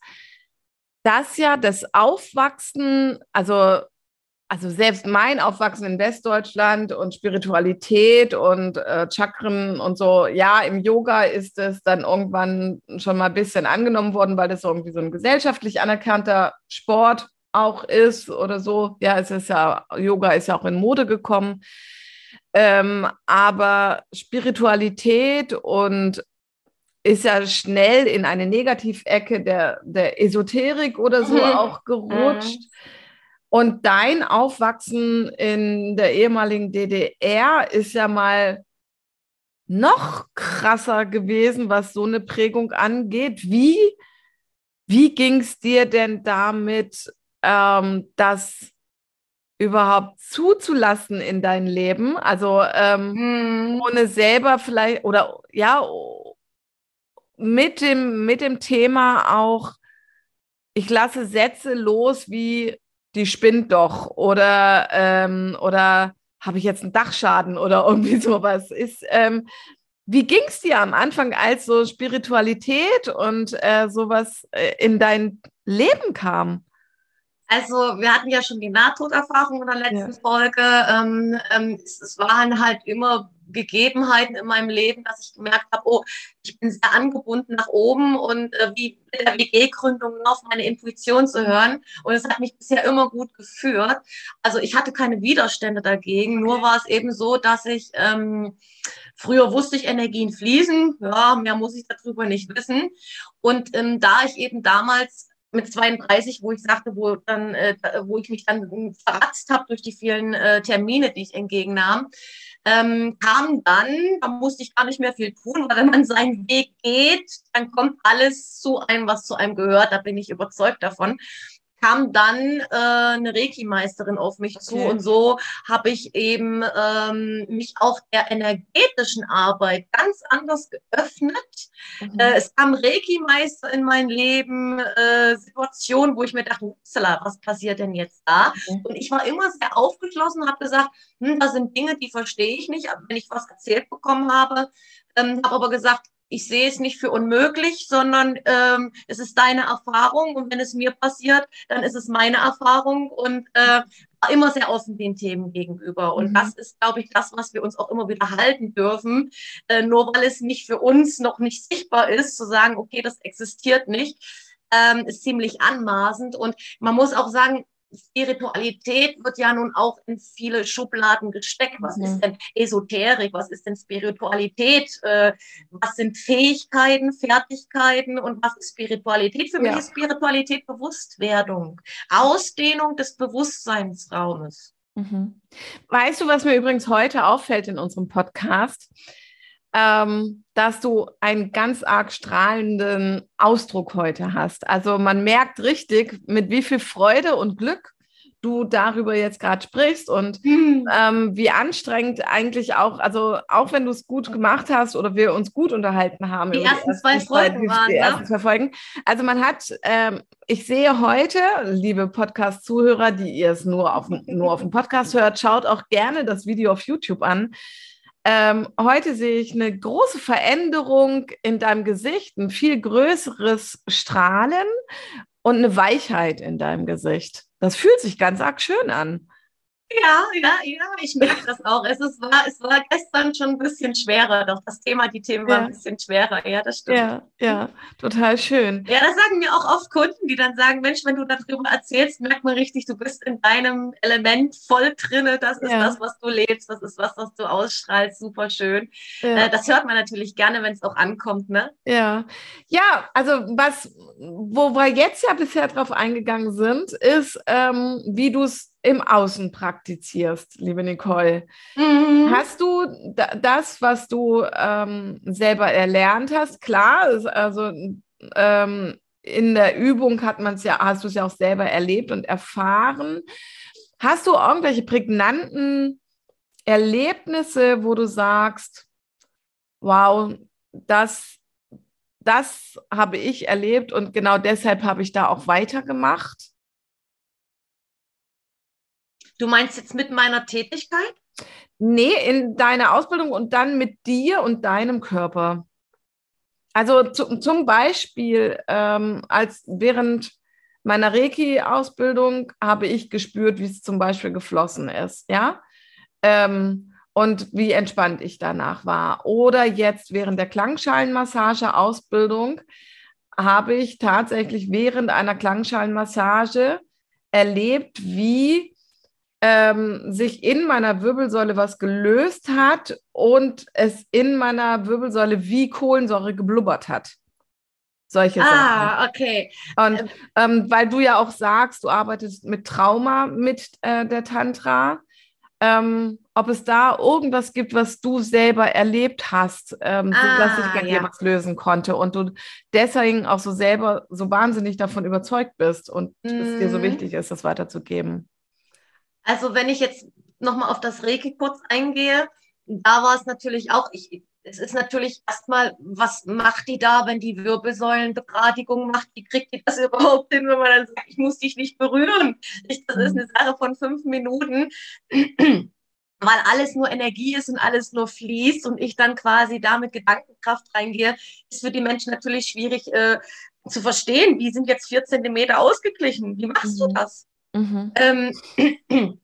dass ja das Aufwachsen, also also selbst mein Aufwachsen in Westdeutschland und Spiritualität und äh, Chakren und so, ja, im Yoga ist es dann irgendwann schon mal ein bisschen angenommen worden, weil das irgendwie so ein gesellschaftlich anerkannter Sport auch ist oder so. Ja, es ist ja, Yoga ist ja auch in Mode gekommen. Ähm, aber Spiritualität und ist ja schnell in eine Negativecke der, der Esoterik oder so mhm. auch gerutscht. Mhm. Und dein Aufwachsen in der ehemaligen DDR ist ja mal noch krasser gewesen, was so eine Prägung angeht. Wie, wie ging es dir denn damit, ähm, das überhaupt zuzulassen in dein Leben? Also ähm, hm. ohne selber vielleicht oder ja, mit dem, mit dem Thema auch, ich lasse Sätze los wie die spinnt doch oder, ähm, oder habe ich jetzt einen Dachschaden oder irgendwie sowas. Ist, ähm, wie ging es dir am Anfang, als so Spiritualität und äh, sowas äh, in dein Leben kam? Also wir hatten ja schon die Nahtoderfahrung in der letzten ja. Folge. Ähm, ähm, es, es, waren halt immer Gegebenheiten in meinem Leben, dass ich gemerkt habe, oh, ich bin sehr angebunden nach oben und äh, wie mit der WG-Gründung auf meine Intuition zu hören. Und es hat mich bisher immer gut geführt. Also ich hatte keine Widerstände dagegen. Nur war es eben so, dass ich ähm, früher wusste ich, Energien fließen. Ja, mehr muss ich darüber nicht wissen. Und ähm, da ich eben damals mit 32, wo ich sagte, wo dann, äh, wo ich mich dann verratzt habe durch die vielen äh, Termine, die ich entgegennahm, ähm, kam dann, da musste ich gar nicht mehr viel tun, weil wenn man seinen Weg geht, dann kommt alles zu einem, was zu einem gehört. Da bin ich überzeugt davon kam dann äh, eine Reiki-Meisterin auf mich okay. zu und so habe ich eben ähm, mich auch der energetischen Arbeit ganz anders geöffnet. Mhm. Äh, es kam Reiki-Meister in mein Leben, äh, Situationen, wo ich mir dachte, Upsala, was passiert denn jetzt da? Mhm. Und ich war immer sehr aufgeschlossen, habe gesagt, hm, da sind Dinge, die verstehe ich nicht, wenn ich was erzählt bekommen habe. Ähm, habe aber gesagt, ich sehe es nicht für unmöglich, sondern ähm, es ist deine Erfahrung und wenn es mir passiert, dann ist es meine Erfahrung und äh, immer sehr offen den Themen gegenüber. Und mhm. das ist, glaube ich, das, was wir uns auch immer wieder halten dürfen, äh, nur weil es nicht für uns noch nicht sichtbar ist, zu sagen, okay, das existiert nicht. Ähm, ist ziemlich anmaßend. Und man muss auch sagen, Spiritualität wird ja nun auch in viele Schubladen gesteckt. Was mhm. ist denn Esoterik? Was ist denn Spiritualität? Äh, was sind Fähigkeiten, Fertigkeiten und was ist Spiritualität? Für ja. mich ist Spiritualität Bewusstwerdung, Ausdehnung des Bewusstseinsraumes. Mhm. Weißt du, was mir übrigens heute auffällt in unserem Podcast? Ähm, dass du einen ganz arg strahlenden Ausdruck heute hast. Also man merkt richtig, mit wie viel Freude und Glück du darüber jetzt gerade sprichst und mhm. ähm, wie anstrengend eigentlich auch, also auch wenn du es gut gemacht hast oder wir uns gut unterhalten haben. Die ersten, die ersten zwei Folgen waren, die ersten zwei Folgen. Also man hat, ähm, ich sehe heute, liebe Podcast-Zuhörer, die ihr es nur auf, nur auf dem Podcast hört, schaut auch gerne das Video auf YouTube an. Ähm, heute sehe ich eine große Veränderung in deinem Gesicht, ein viel größeres Strahlen und eine Weichheit in deinem Gesicht. Das fühlt sich ganz arg schön an. Ja, ja, ja, ich merke das auch. Es, ist, war, es war gestern schon ein bisschen schwerer, doch das Thema, die Themen ja. waren ein bisschen schwerer. Ja, das stimmt. Ja, ja, total schön. Ja, das sagen mir auch oft Kunden, die dann sagen, Mensch, wenn du darüber erzählst, merkt man richtig, du bist in deinem Element voll drinne. Das ist ja. das, was du lebst. Das ist was, was du ausstrahlst. Super schön. Ja. Äh, das hört man natürlich gerne, wenn es auch ankommt, ne? Ja. Ja, also was, wo wir jetzt ja bisher drauf eingegangen sind, ist, ähm, wie du es im Außen praktizierst, liebe Nicole. Mhm. Hast du das, was du ähm, selber erlernt hast? Klar, also ähm, in der Übung hat man es ja, hast du es ja auch selber erlebt und erfahren. Hast du irgendwelche prägnanten Erlebnisse, wo du sagst, wow, das, das habe ich erlebt und genau deshalb habe ich da auch weitergemacht? Du meinst jetzt mit meiner Tätigkeit? Nee, in deiner Ausbildung und dann mit dir und deinem Körper. Also zu, zum Beispiel, ähm, als während meiner Reiki-Ausbildung habe ich gespürt, wie es zum Beispiel geflossen ist, ja. Ähm, und wie entspannt ich danach war. Oder jetzt während der Klangschalenmassage-Ausbildung habe ich tatsächlich während einer Klangschalenmassage erlebt, wie ähm, sich in meiner Wirbelsäule was gelöst hat und es in meiner Wirbelsäule wie Kohlensäure geblubbert hat. Solche ah, Sachen. Ah, okay. Und ähm, ähm, weil du ja auch sagst, du arbeitest mit Trauma mit äh, der Tantra ähm, ob es da irgendwas gibt, was du selber erlebt hast, ähm, ah, so, dass sich bei ja. dir was lösen konnte und du deswegen auch so selber so wahnsinnig davon überzeugt bist und mm. es dir so mhm. wichtig ist, das weiterzugeben. Also wenn ich jetzt nochmal auf das Reiki kurz eingehe, da war es natürlich auch, ich, es ist natürlich erstmal, was macht die da, wenn die Wirbelsäulenbegradigung macht? Wie kriegt die das überhaupt hin, wenn man dann sagt, ich muss dich nicht berühren? Ich, das ist mhm. eine Sache von fünf Minuten, weil alles nur Energie ist und alles nur fließt und ich dann quasi da mit Gedankenkraft reingehe, ist für die Menschen natürlich schwierig äh, zu verstehen. Wie sind jetzt vier Zentimeter ausgeglichen? Wie machst mhm. du das? Mhm. Ähm,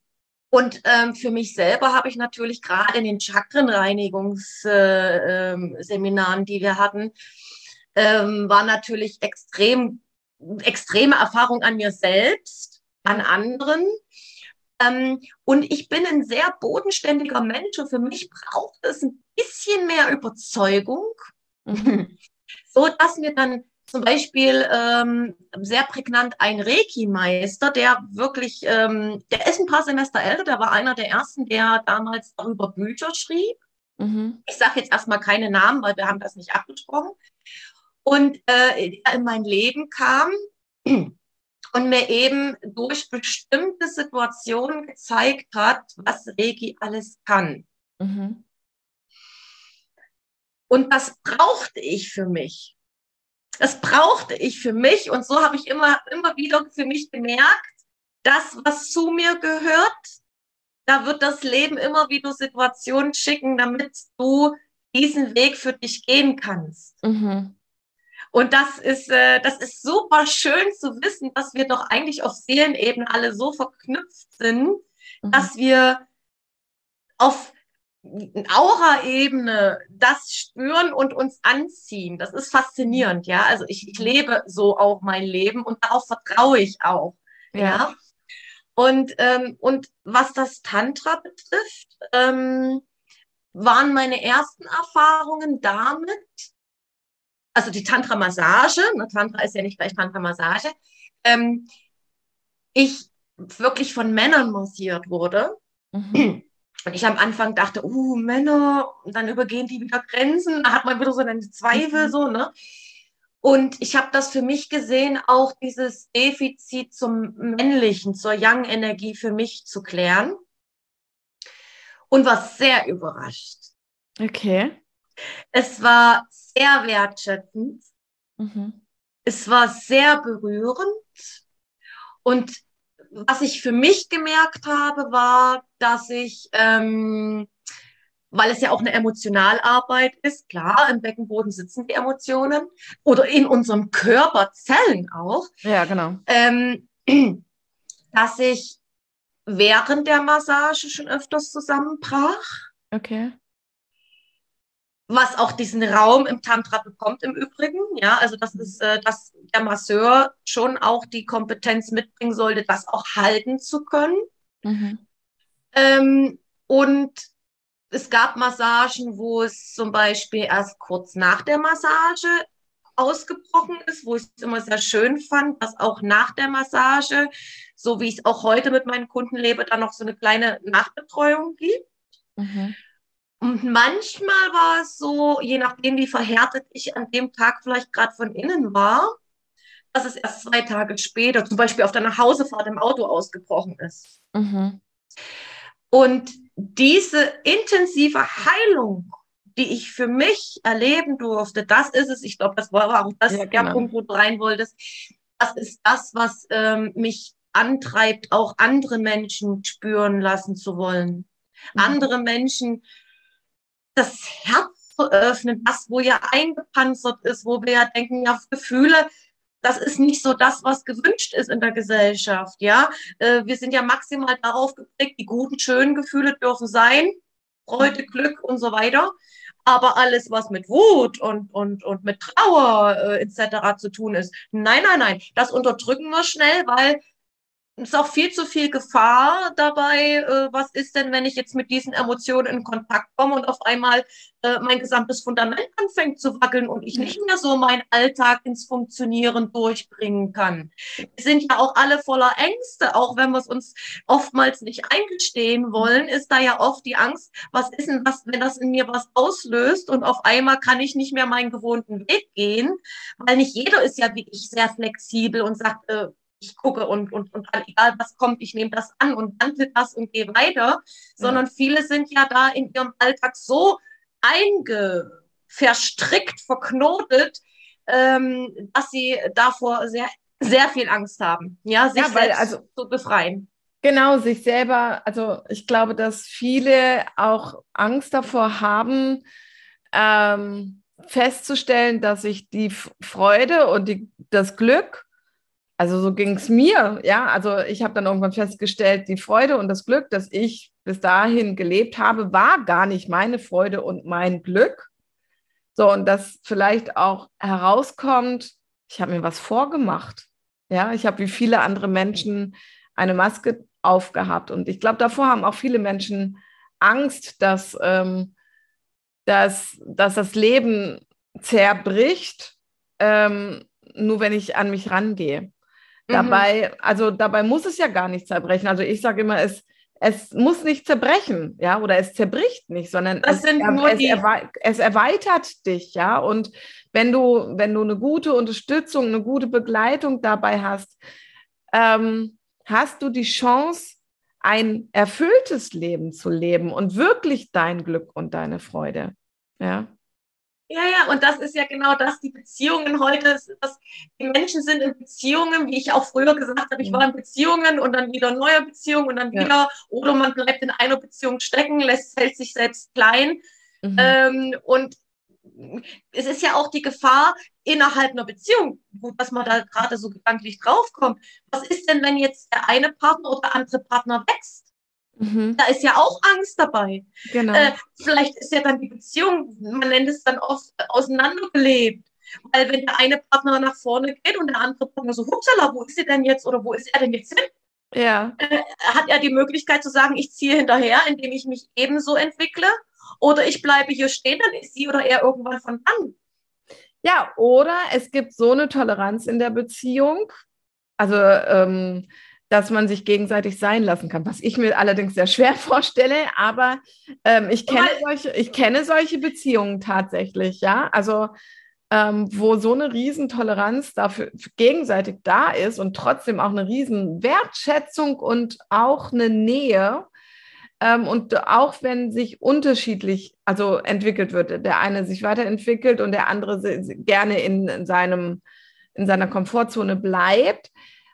und ähm, für mich selber habe ich natürlich gerade in den Chakrenreinigungsseminaren, äh, die wir hatten, ähm, war natürlich extrem, extreme Erfahrung an mir selbst, an anderen. Ähm, und ich bin ein sehr bodenständiger Mensch und für mich braucht es ein bisschen mehr Überzeugung, mhm. so dass mir dann zum Beispiel ähm, sehr prägnant ein Reiki-Meister, der wirklich, ähm, der ist ein paar Semester älter, der war einer der ersten, der damals darüber Bücher schrieb. Mhm. Ich sage jetzt erstmal keine Namen, weil wir haben das nicht abgesprochen. Und äh, in mein Leben kam und mir eben durch bestimmte Situationen gezeigt hat, was Reiki alles kann. Mhm. Und das brauchte ich für mich. Das brauchte ich für mich und so habe ich immer, immer wieder für mich gemerkt, das, was zu mir gehört, da wird das Leben immer wieder Situationen schicken, damit du diesen Weg für dich gehen kannst. Mhm. Und das ist, äh, das ist super schön zu wissen, dass wir doch eigentlich auf Seelenebene alle so verknüpft sind, mhm. dass wir auf Aura-Ebene das spüren und uns anziehen. Das ist faszinierend, ja. Also ich, ich lebe so auch mein Leben und darauf vertraue ich auch. Ja. ja? Und, ähm, und was das Tantra betrifft, ähm, waren meine ersten Erfahrungen damit, also die Tantra-Massage, ne, Tantra ist ja nicht gleich Tantra-Massage, ähm, ich wirklich von Männern massiert wurde. Mhm. Und ich am Anfang dachte, uh, Männer, und dann übergehen die wieder Grenzen, da hat man wieder so eine Zweifel, mhm. so, ne? Und ich habe das für mich gesehen, auch dieses Defizit zum Männlichen, zur Yang-Energie für mich zu klären. Und war sehr überrascht. Okay. Es war sehr wertschätzend. Mhm. Es war sehr berührend. Und was ich für mich gemerkt habe, war, dass ich, ähm, weil es ja auch eine Emotionalarbeit ist, klar, im Beckenboden sitzen die Emotionen oder in unserem Körper Zellen auch. Ja, genau. Ähm, dass ich während der Massage schon öfters zusammenbrach. Okay was auch diesen Raum im Tantra bekommt im Übrigen. Ja, also das ist, äh, dass der Masseur schon auch die Kompetenz mitbringen sollte, das auch halten zu können. Mhm. Ähm, und es gab Massagen, wo es zum Beispiel erst kurz nach der Massage ausgebrochen ist, wo ich es immer sehr schön fand, dass auch nach der Massage, so wie ich es auch heute mit meinen Kunden lebe, da noch so eine kleine Nachbetreuung gibt. Mhm. Und manchmal war es so, je nachdem, wie verhärtet ich an dem Tag vielleicht gerade von innen war, dass es erst zwei Tage später, zum Beispiel auf der Nachhausefahrt im Auto ausgebrochen ist. Mhm. Und diese intensive Heilung, die ich für mich erleben durfte, das ist es. Ich glaube, das war auch das, ja, genau. der Punkt, wo du rein wolltest. Das ist das, was ähm, mich antreibt, auch andere Menschen spüren lassen zu wollen. Mhm. Andere Menschen das Herz zu öffnen, das, wo ja eingepanzert ist, wo wir ja denken, ja, Gefühle, das ist nicht so das, was gewünscht ist in der Gesellschaft, ja. Äh, wir sind ja maximal darauf geprägt, die guten, schönen Gefühle dürfen sein, Freude, Glück und so weiter. Aber alles, was mit Wut und, und, und mit Trauer äh, etc. zu tun ist, nein, nein, nein, das unterdrücken wir schnell, weil ist auch viel zu viel Gefahr dabei. Äh, was ist denn, wenn ich jetzt mit diesen Emotionen in Kontakt komme und auf einmal äh, mein gesamtes Fundament anfängt zu wackeln und ich nicht mehr so meinen Alltag ins Funktionieren durchbringen kann? Wir sind ja auch alle voller Ängste, auch wenn wir es uns oftmals nicht eingestehen wollen, ist da ja oft die Angst, was ist denn was, wenn das in mir was auslöst und auf einmal kann ich nicht mehr meinen gewohnten Weg gehen, weil nicht jeder ist ja wie ich sehr flexibel und sagt, äh, ich gucke und, und, und egal was kommt, ich nehme das an und wandle das und gehe weiter, sondern ja. viele sind ja da in ihrem Alltag so einge verstrickt, verknotet, ähm, dass sie davor sehr, sehr viel Angst haben, ja, sich ja, weil, selbst also, zu befreien. Genau, sich selber, also ich glaube, dass viele auch Angst davor haben, ähm, festzustellen, dass sich die Freude und die, das Glück also so ging es mir, ja. Also ich habe dann irgendwann festgestellt, die Freude und das Glück, das ich bis dahin gelebt habe, war gar nicht meine Freude und mein Glück. So, und das vielleicht auch herauskommt, ich habe mir was vorgemacht. Ja, ich habe wie viele andere Menschen eine Maske aufgehabt. Und ich glaube, davor haben auch viele Menschen Angst, dass, ähm, dass, dass das Leben zerbricht, ähm, nur wenn ich an mich rangehe. Dabei, mhm. also dabei muss es ja gar nicht zerbrechen. Also ich sage immer, es, es muss nicht zerbrechen, ja, oder es zerbricht nicht, sondern es, es, erwe es, erweitert dich, ja. Und wenn du, wenn du eine gute Unterstützung, eine gute Begleitung dabei hast, ähm, hast du die Chance, ein erfülltes Leben zu leben und wirklich dein Glück und deine Freude. Ja. Ja, ja, und das ist ja genau das, die Beziehungen heute, dass die Menschen sind in Beziehungen, wie ich auch früher gesagt habe, ich war in Beziehungen und dann wieder neue Beziehungen und dann wieder, ja. oder man bleibt in einer Beziehung stecken, lässt, hält sich selbst klein. Mhm. Ähm, und es ist ja auch die Gefahr innerhalb einer Beziehung, dass man da gerade so gedanklich draufkommt. Was ist denn, wenn jetzt der eine Partner oder andere Partner wächst? Mhm. Da ist ja auch Angst dabei. Genau. Äh, vielleicht ist ja dann die Beziehung, man nennt es dann oft auseinandergelebt. Weil wenn der eine Partner nach vorne geht und der andere Partner so, hupsala, wo ist sie denn jetzt oder wo ist er denn jetzt hin? Ja. Äh, hat er die Möglichkeit zu sagen, ich ziehe hinterher, indem ich mich ebenso entwickle? Oder ich bleibe hier stehen, dann ist sie oder er irgendwann von an. Ja, oder es gibt so eine Toleranz in der Beziehung. Also ähm, dass man sich gegenseitig sein lassen kann, was ich mir allerdings sehr schwer vorstelle, aber ähm, ich, kenne solche, ich kenne solche Beziehungen tatsächlich, ja, also ähm, wo so eine Riesentoleranz dafür gegenseitig da ist und trotzdem auch eine riesen Wertschätzung und auch eine Nähe. Ähm, und auch wenn sich unterschiedlich, also entwickelt wird, der eine sich weiterentwickelt und der andere gerne in, seinem, in seiner Komfortzone bleibt,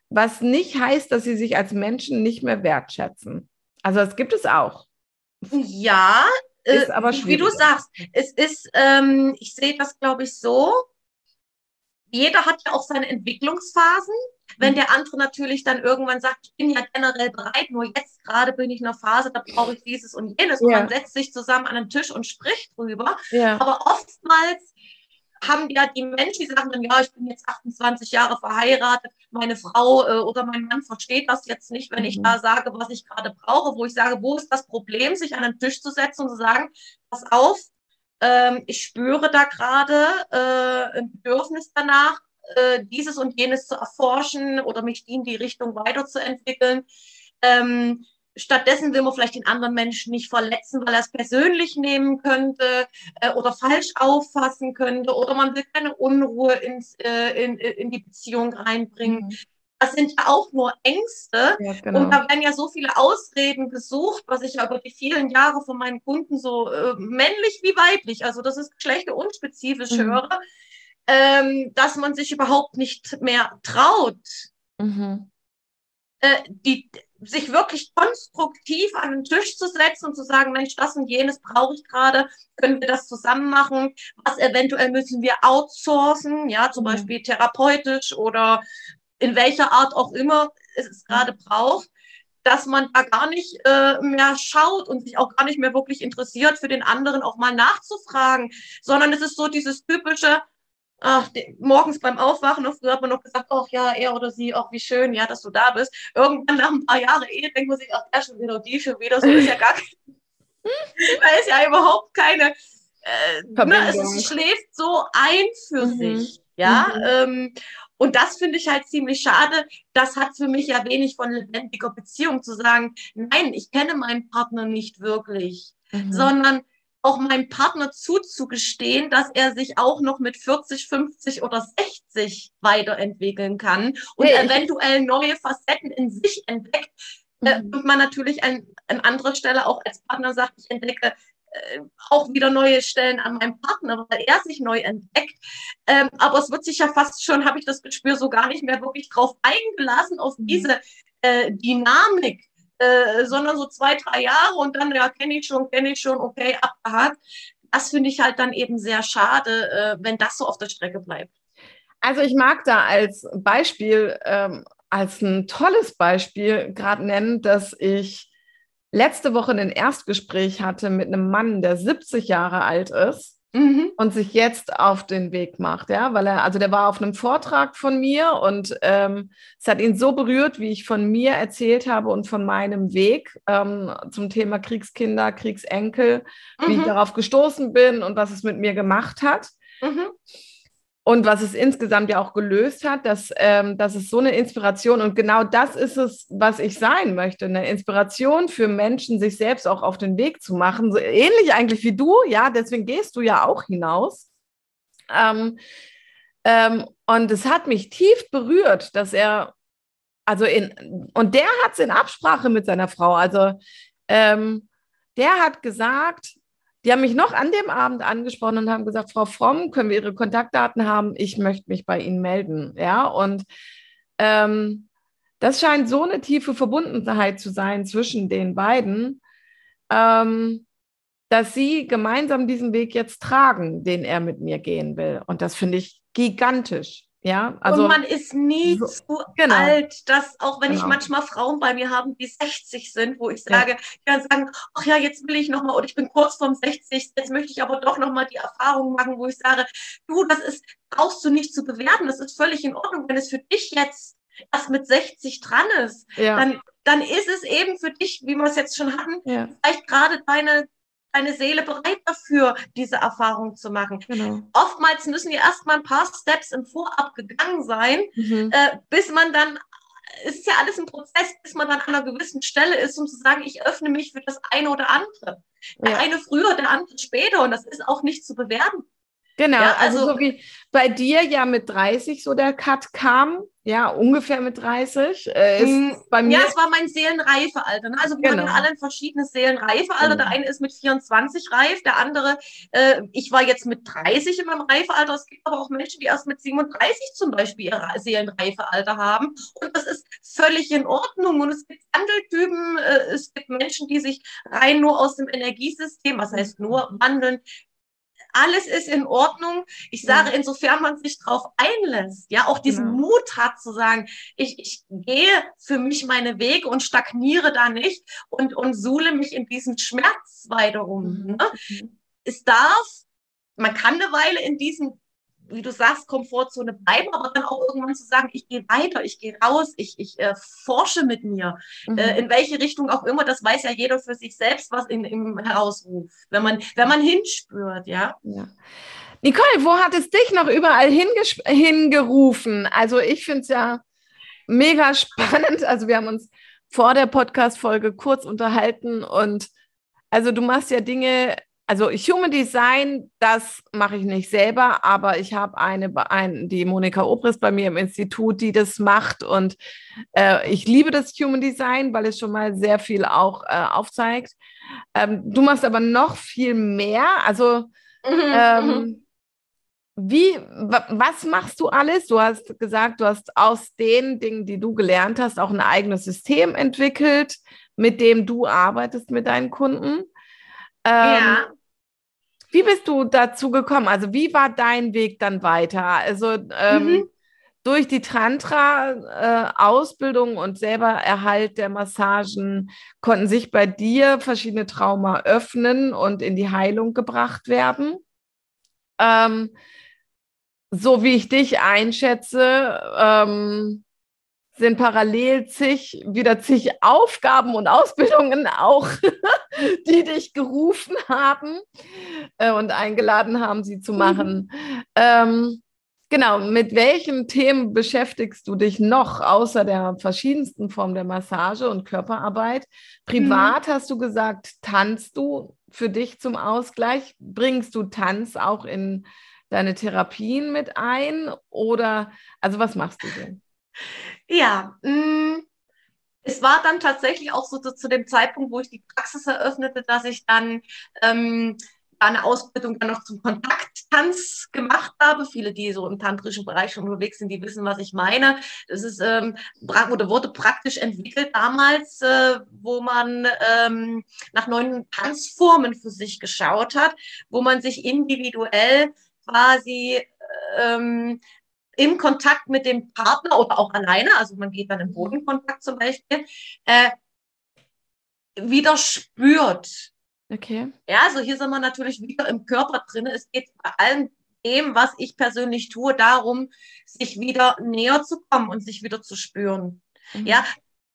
was nicht heißt, dass sie sich als Menschen nicht mehr wertschätzen. Also das gibt es auch. Ja, ist äh, aber wie du sagst, es ist, ähm, ich sehe das, glaube ich, so. Jeder hat ja auch seine Entwicklungsphasen. Wenn mhm. der andere natürlich dann irgendwann sagt, ich bin ja generell bereit, nur jetzt gerade bin ich in einer Phase, da brauche ich dieses und jenes. Ja. Und man setzt sich zusammen an den Tisch und spricht drüber. Ja. Aber oftmals haben ja die Menschen, die sagen dann, ja, ich bin jetzt 28 Jahre verheiratet, meine Frau äh, oder mein Mann versteht das jetzt nicht, wenn mhm. ich da sage, was ich gerade brauche, wo ich sage, wo ist das Problem, sich an den Tisch zu setzen und zu sagen, pass auf, ähm, ich spüre da gerade äh, ein Bedürfnis danach, äh, dieses und jenes zu erforschen oder mich in die Richtung weiterzuentwickeln. Ähm, Stattdessen will man vielleicht den anderen Menschen nicht verletzen, weil er es persönlich nehmen könnte äh, oder falsch auffassen könnte oder man will keine Unruhe ins, äh, in, in die Beziehung reinbringen. Mhm. Das sind ja auch nur Ängste. Ja, genau. Und da werden ja so viele Ausreden gesucht, was ich ja über die vielen Jahre von meinen Kunden so äh, männlich wie weiblich, also das ist geschlechter unspezifisch mhm. höre, ähm, dass man sich überhaupt nicht mehr traut. Mhm äh, die sich wirklich konstruktiv an den Tisch zu setzen und zu sagen, Mensch, das und jenes brauche ich gerade, können wir das zusammen machen, was eventuell müssen wir outsourcen, ja, zum mhm. Beispiel therapeutisch oder in welcher Art auch immer es gerade braucht, dass man da gar nicht äh, mehr schaut und sich auch gar nicht mehr wirklich interessiert, für den anderen auch mal nachzufragen, sondern es ist so dieses typische, ach, morgens beim Aufwachen, noch früher hat man noch gesagt, ach ja, er oder sie, ach wie schön, ja, dass du da bist. Irgendwann nach ein paar Jahren Ehe denkt man sich, ach, der schon wieder, die schon wieder, so ist ja gar kein, da ist ja überhaupt keine, äh, ne, es, es, schläft so ein für mhm. sich, ja, mhm. ähm, und das finde ich halt ziemlich schade. Das hat für mich ja wenig von lebendiger Beziehung zu sagen, nein, ich kenne meinen Partner nicht wirklich, mhm. sondern auch meinem Partner zuzugestehen, dass er sich auch noch mit 40, 50 oder 60 weiterentwickeln kann und hey, eventuell neue Facetten in sich entdeckt. Äh, mhm. und man natürlich an, an anderer Stelle auch als Partner sagt, ich entdecke äh, auch wieder neue Stellen an meinem Partner, weil er sich neu entdeckt. Ähm, aber es wird sich ja fast schon, habe ich das Gespür, so gar nicht mehr wirklich drauf eingelassen, auf mhm. diese äh, Dynamik, äh, sondern so zwei, drei Jahre und dann, ja, kenne ich schon, kenne ich schon, okay, abgehakt. Das finde ich halt dann eben sehr schade, äh, wenn das so auf der Strecke bleibt. Also ich mag da als Beispiel, ähm, als ein tolles Beispiel gerade nennen, dass ich letzte Woche ein Erstgespräch hatte mit einem Mann, der 70 Jahre alt ist mhm. und sich jetzt auf den Weg macht, ja, weil er, also der war auf einem Vortrag von mir und ähm, es hat ihn so berührt, wie ich von mir erzählt habe und von meinem Weg ähm, zum Thema Kriegskinder, Kriegsenkel, mhm. wie ich mhm. darauf gestoßen bin und was es mit mir gemacht hat. Mhm. Und was es insgesamt ja auch gelöst hat, dass, ähm, dass es so eine Inspiration und genau das ist es, was ich sein möchte. Eine Inspiration für Menschen, sich selbst auch auf den Weg zu machen. So ähnlich eigentlich wie du, ja, deswegen gehst du ja auch hinaus. Ähm, ähm, und es hat mich tief berührt, dass er, also in, und der hat es in Absprache mit seiner Frau, also ähm, der hat gesagt, die haben mich noch an dem Abend angesprochen und haben gesagt, Frau Fromm, können wir Ihre Kontaktdaten haben? Ich möchte mich bei Ihnen melden. Ja, und ähm, das scheint so eine tiefe Verbundenheit zu sein zwischen den beiden, ähm, dass sie gemeinsam diesen Weg jetzt tragen, den er mit mir gehen will. Und das finde ich gigantisch. Ja, also und man ist nie so, zu genau. alt, dass auch wenn genau. ich manchmal Frauen bei mir habe, die 60 sind, wo ich sage, ja. die dann sagen, ach ja, jetzt will ich noch mal oder ich bin kurz vorm 60, jetzt möchte ich aber doch noch mal die Erfahrung machen, wo ich sage, du, das ist brauchst du nicht zu bewerten, das ist völlig in Ordnung, wenn es für dich jetzt erst mit 60 dran ist, ja. dann dann ist es eben für dich, wie wir es jetzt schon hatten, ja. vielleicht gerade deine deine Seele bereit dafür, diese Erfahrung zu machen. Genau. Oftmals müssen ja erstmal ein paar Steps im Vorab gegangen sein, mhm. äh, bis man dann es ist ja alles ein Prozess, bis man dann an einer gewissen Stelle ist, um zu sagen, ich öffne mich für das eine oder andere. Der ja. eine früher, der andere später und das ist auch nicht zu bewerten. Genau, ja, also, also so wie bei dir ja mit 30 so der Cut kam, ja, ungefähr mit 30. Äh, ist mm, bei mir ja, es war mein Seelenreifealter. Ne? Also wir genau. haben alle ein verschiedenes Seelenreifealter. Genau. Der eine ist mit 24 reif, der andere, äh, ich war jetzt mit 30 in meinem Reifealter. Es gibt aber auch Menschen, die erst mit 37 zum Beispiel ihr Seelenreifealter haben. Und das ist völlig in Ordnung. Und es gibt Wandeltypen, äh, es gibt Menschen, die sich rein nur aus dem Energiesystem, was heißt nur wandeln, alles ist in Ordnung. Ich sage, ja. insofern man sich darauf einlässt, ja, auch diesen genau. Mut hat zu sagen, ich, ich gehe für mich meine Wege und stagniere da nicht und, und suhle mich in diesen Schmerz weiter um. Mhm. Ne? Mhm. Es darf, man kann eine Weile in diesem wie du sagst, Komfortzone bleiben, aber dann auch irgendwann zu sagen, ich gehe weiter, ich gehe raus, ich, ich äh, forsche mit mir, mhm. äh, in welche Richtung auch immer, das weiß ja jeder für sich selbst, was in, im herausruft, wenn man, wenn man hinspürt, ja. ja. Nicole, wo hat es dich noch überall hingerufen? Also ich finde es ja mega spannend. Also wir haben uns vor der Podcast-Folge kurz unterhalten und also du machst ja Dinge, also Human Design, das mache ich nicht selber, aber ich habe eine, ein, die Monika Obrist bei mir im Institut, die das macht und äh, ich liebe das Human Design, weil es schon mal sehr viel auch äh, aufzeigt. Ähm, du machst aber noch viel mehr, also mhm, ähm, mhm. wie, was machst du alles? Du hast gesagt, du hast aus den Dingen, die du gelernt hast, auch ein eigenes System entwickelt, mit dem du arbeitest mit deinen Kunden. Ähm, ja. Wie bist du dazu gekommen? Also wie war dein Weg dann weiter? Also ähm, mhm. durch die Tantra-Ausbildung äh, und selber Erhalt der Massagen konnten sich bei dir verschiedene Trauma öffnen und in die Heilung gebracht werden. Ähm, so wie ich dich einschätze, ähm, sind parallel zig, wieder zig Aufgaben und Ausbildungen auch, die dich gerufen haben äh, und eingeladen haben, sie zu machen. Mhm. Ähm, genau, mit welchen Themen beschäftigst du dich noch, außer der verschiedensten Form der Massage und Körperarbeit? Privat mhm. hast du gesagt, tanzt du für dich zum Ausgleich? Bringst du Tanz auch in deine Therapien mit ein? Oder, also was machst du denn? Ja, mh, mm, es war dann tatsächlich auch so zu, zu, dem Zeitpunkt, wo ich die Praxis eröffnete, dass ich dann ähm, eine Ausbildung dann noch zum Kontakttanz gemacht habe. Viele, die so im tantrischen Bereich schon unterwegs sind, die wissen, was ich meine. Das ist, ähm, wurde, wurde praktisch entwickelt damals, äh, wo man ähm, nach neuen Tanzformen für sich geschaut hat, wo man sich individuell quasi ähm, im Kontakt mit dem Partner oder auch alleine, also man geht dann im Bodenkontakt zum Beispiel, äh, wieder spürt. Okay. Ja, also hier sind wir natürlich wieder im Körper drin. Es geht bei allem dem, was ich persönlich tue, darum, sich wieder näher zu kommen und sich wieder zu spüren. Mhm. Ja,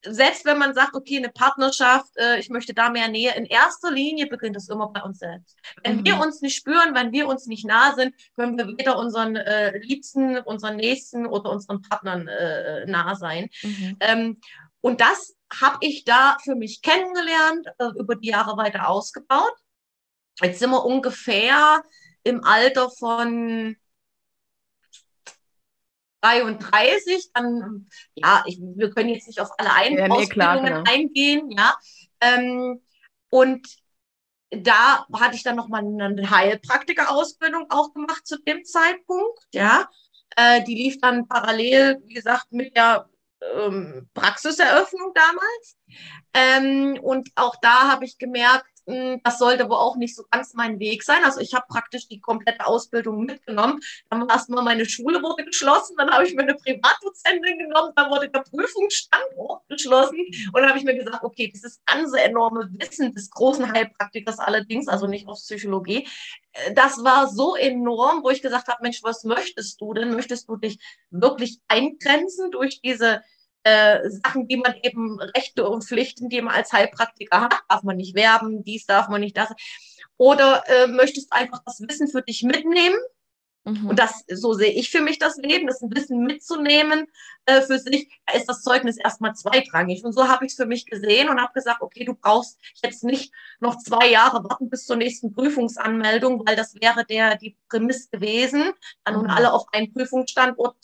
selbst wenn man sagt, okay, eine Partnerschaft, äh, ich möchte da mehr Nähe, in erster Linie beginnt es immer bei uns selbst. Wenn mhm. wir uns nicht spüren, wenn wir uns nicht nah sind, können wir weder unseren äh, Liebsten, unseren Nächsten oder unseren Partnern äh, nah sein. Mhm. Ähm, und das habe ich da für mich kennengelernt, äh, über die Jahre weiter ausgebaut. Jetzt sind wir ungefähr im Alter von 33, dann, ja, ich, wir können jetzt nicht auf alle Ein ja, nee, klar, genau. eingehen, ja. Ähm, und da hatte ich dann nochmal eine Heilpraktiker-Ausbildung auch gemacht zu dem Zeitpunkt, ja. Äh, die lief dann parallel, wie gesagt, mit der ähm, Praxiseröffnung damals. Ähm, und auch da habe ich gemerkt, das sollte wohl auch nicht so ganz mein Weg sein. Also ich habe praktisch die komplette Ausbildung mitgenommen. Dann war erstmal meine Schule wurde geschlossen, dann habe ich mir eine Privatdozentin genommen, dann wurde der Prüfungsstandort geschlossen und dann habe ich mir gesagt, okay, dieses ganze enorme Wissen des großen Heilpraktikers allerdings, also nicht aus Psychologie, äh, das war so enorm, wo ich gesagt habe, Mensch, was möchtest du denn? Möchtest du dich wirklich eingrenzen durch diese äh, Sachen, die man eben Rechte und Pflichten, die man als Heilpraktiker hat, darf man nicht werben, dies darf man nicht, das. Oder äh, möchtest einfach das Wissen für dich mitnehmen Mhm. Und das, so sehe ich für mich das Leben, das ein bisschen mitzunehmen äh, für sich, da ist das Zeugnis erstmal zweitrangig. Und so habe ich es für mich gesehen und habe gesagt, okay, du brauchst jetzt nicht noch zwei Jahre warten bis zur nächsten Prüfungsanmeldung, weil das wäre der, die Prämisse gewesen, dann mhm. nun alle auf einen Prüfungsstandort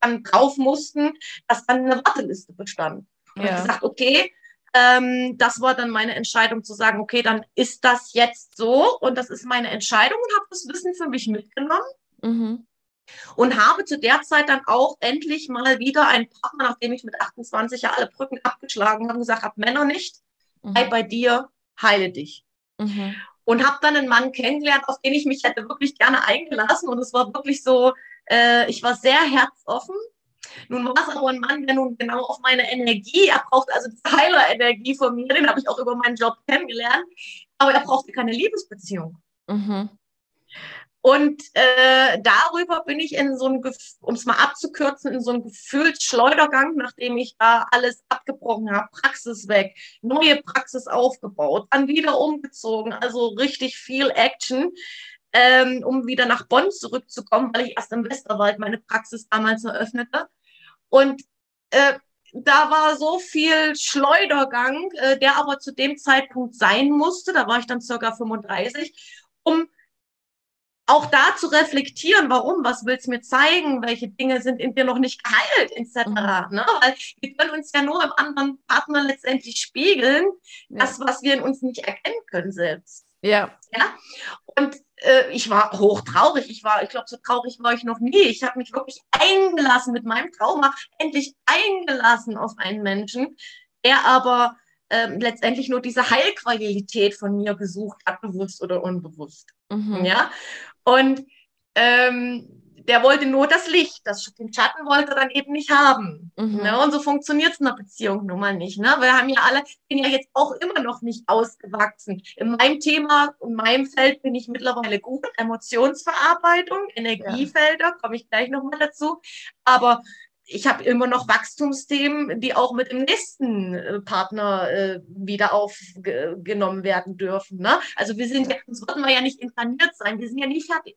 dann drauf mussten, dass dann eine Warteliste bestand. Und ja. ich gesagt, okay, ähm, das war dann meine Entscheidung zu sagen, okay, dann ist das jetzt so und das ist meine Entscheidung und habe das Wissen für mich mitgenommen Mhm. Und habe zu der Zeit dann auch endlich mal wieder einen Partner, nachdem ich mit 28 Jahren alle Brücken abgeschlagen habe, gesagt habe, Männer nicht, mhm. sei bei dir, heile dich. Mhm. Und habe dann einen Mann kennengelernt, auf den ich mich hätte wirklich gerne eingelassen. Und es war wirklich so, äh, ich war sehr herzoffen. Nun war es aber ein Mann, der nun genau auf meine Energie, er braucht also die Heilerenergie von mir, den habe ich auch über meinen Job kennengelernt, aber er brauchte keine Liebesbeziehung. Mhm. Und äh, darüber bin ich in so ein, um es mal abzukürzen, in so einen Gefühlsschleudergang, nachdem ich da alles abgebrochen habe, Praxis weg, neue Praxis aufgebaut, dann wieder umgezogen, also richtig viel Action, ähm, um wieder nach Bonn zurückzukommen, weil ich erst im Westerwald meine Praxis damals eröffnete. Und äh, da war so viel Schleudergang, äh, der aber zu dem Zeitpunkt sein musste, da war ich dann circa 35, um auch da zu reflektieren, warum, was willst du mir zeigen, welche Dinge sind in dir noch nicht geheilt, etc. Mhm. Ne? Weil wir können uns ja nur im anderen Partner letztendlich spiegeln, ja. das, was wir in uns nicht erkennen können selbst. Ja. Ja. Und äh, ich war hochtraurig. Ich war, ich glaube, so traurig war ich noch nie. Ich habe mich wirklich eingelassen mit meinem Trauma, endlich eingelassen auf einen Menschen, der aber ähm, letztendlich nur diese Heilqualität von mir gesucht hat, bewusst oder unbewusst. Mhm. Ja. Und ähm, der wollte nur das Licht, das, den Schatten wollte er dann eben nicht haben. Mhm. Ne? Und so funktioniert es in einer Beziehung nun mal nicht. Ne? Wir haben ja alle, bin ja jetzt auch immer noch nicht ausgewachsen. In meinem Thema, in meinem Feld bin ich mittlerweile gut. Emotionsverarbeitung, Energiefelder, ja. komme ich gleich nochmal dazu. Aber ich habe immer noch Wachstumsthemen, die auch mit dem nächsten äh, Partner äh, wieder aufgenommen werden dürfen. Ne? Also wir sind ja, sonst würden wir ja nicht inkarniert sein, wir sind ja nie fertig.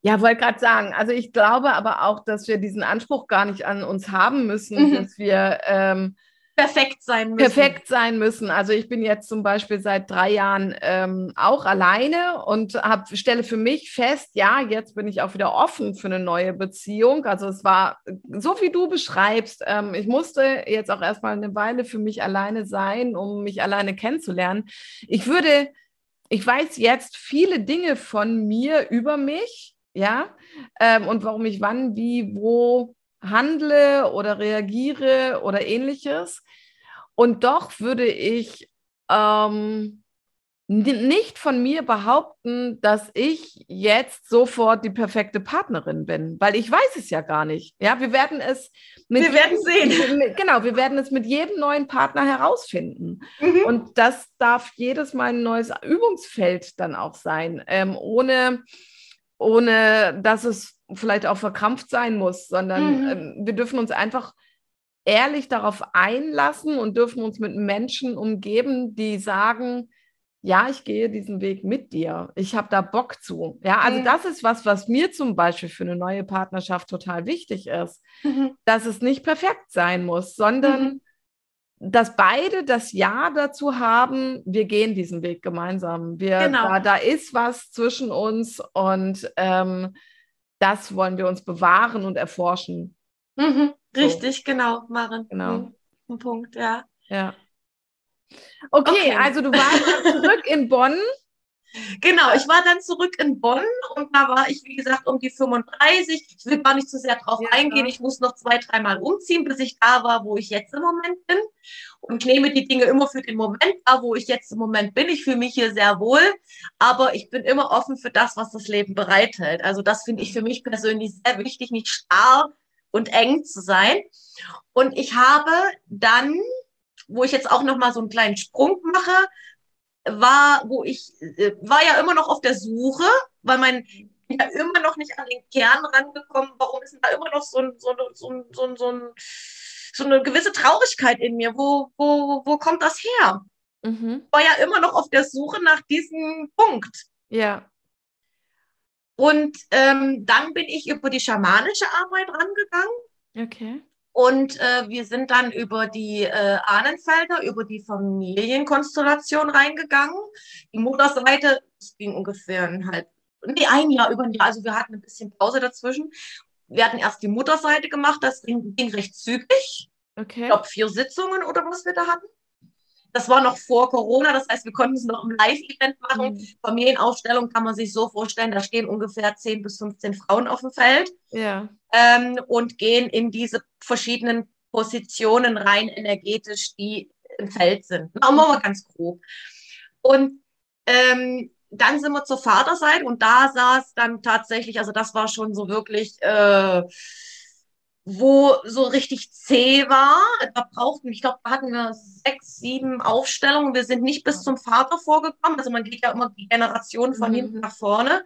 Ja, wollte gerade sagen, also ich glaube aber auch, dass wir diesen Anspruch gar nicht an uns haben müssen, mhm. dass wir ähm, perfekt sein müssen. Perfekt sein müssen. Also ich bin jetzt zum Beispiel seit drei Jahren ähm, auch alleine und hab, stelle für mich fest, ja, jetzt bin ich auch wieder offen für eine neue Beziehung. Also es war so, wie du beschreibst. Ähm, ich musste jetzt auch erstmal eine Weile für mich alleine sein, um mich alleine kennenzulernen. Ich würde, ich weiß jetzt viele Dinge von mir über mich ja, ähm, und warum ich wann, wie, wo handle oder reagiere oder ähnliches. Und doch würde ich ähm, nicht von mir behaupten, dass ich jetzt sofort die perfekte Partnerin bin, weil ich weiß es ja gar nicht. Ja, wir werden es mit wir werden sehen. Mit, genau, wir werden es mit jedem neuen Partner herausfinden. Mhm. Und das darf jedes Mal ein neues Übungsfeld dann auch sein, ähm, ohne ohne dass es vielleicht auch verkrampft sein muss, sondern mhm. ähm, wir dürfen uns einfach ehrlich darauf einlassen und dürfen uns mit Menschen umgeben, die sagen, ja, ich gehe diesen Weg mit dir. Ich habe da Bock zu. Ja, also mhm. das ist was, was mir zum Beispiel für eine neue Partnerschaft total wichtig ist, mhm. dass es nicht perfekt sein muss, sondern mhm dass beide das Ja dazu haben, wir gehen diesen Weg gemeinsam. Wir, genau. da, da ist was zwischen uns und ähm, das wollen wir uns bewahren und erforschen. Mhm, richtig, so. genau, Maren. Genau. Mhm, ein Punkt, ja. Ja. Okay, okay. also du warst zurück in Bonn. Genau, ich war dann zurück in Bonn und da war ich, wie gesagt, um die 35. Ich will gar nicht zu sehr drauf ja, eingehen. Ich muss noch zwei, dreimal umziehen, bis ich da war, wo ich jetzt im Moment bin. Und nehme die Dinge immer für den Moment da, wo ich jetzt im Moment bin. Ich fühle mich hier sehr wohl, aber ich bin immer offen für das, was das Leben bereithält. Also das finde ich für mich persönlich sehr wichtig, nicht starr und eng zu sein. Und ich habe dann, wo ich jetzt auch noch mal so einen kleinen Sprung mache, war, wo ich äh, war ja immer noch auf der Suche, weil mein ja immer noch nicht an den Kern rangekommen, warum ist denn da immer noch so, ein, so, ein, so, ein, so, ein, so, ein, so eine gewisse Traurigkeit in mir? Wo, wo, wo kommt das her? Mhm. War ja immer noch auf der Suche nach diesem Punkt. Ja. Und ähm, dann bin ich über die schamanische Arbeit rangegangen. Okay. Und äh, wir sind dann über die äh, Ahnenfelder, über die Familienkonstellation reingegangen. Die Mutterseite, das ging ungefähr ein halb, nee, ein Jahr, über ein Jahr. Also wir hatten ein bisschen Pause dazwischen. Wir hatten erst die Mutterseite gemacht, das ging, ging recht zügig. Okay. Ich glaube, vier Sitzungen oder was wir da hatten. Das war noch vor Corona, das heißt, wir konnten es noch im Live-Event machen. Mhm. Familienaufstellung kann man sich so vorstellen, da stehen ungefähr 10 bis 15 Frauen auf dem Feld ja. ähm, und gehen in diese verschiedenen Positionen rein energetisch, die im Feld sind. Machen wir mal ganz grob. Und ähm, dann sind wir zur Vaterseite und da saß dann tatsächlich, also das war schon so wirklich äh, wo so richtig zäh war. Da brauchten, ich glaube, da hatten wir sechs, sieben Aufstellungen. Wir sind nicht bis zum Vater vorgekommen. Also man geht ja immer die Generation von mhm. hinten nach vorne.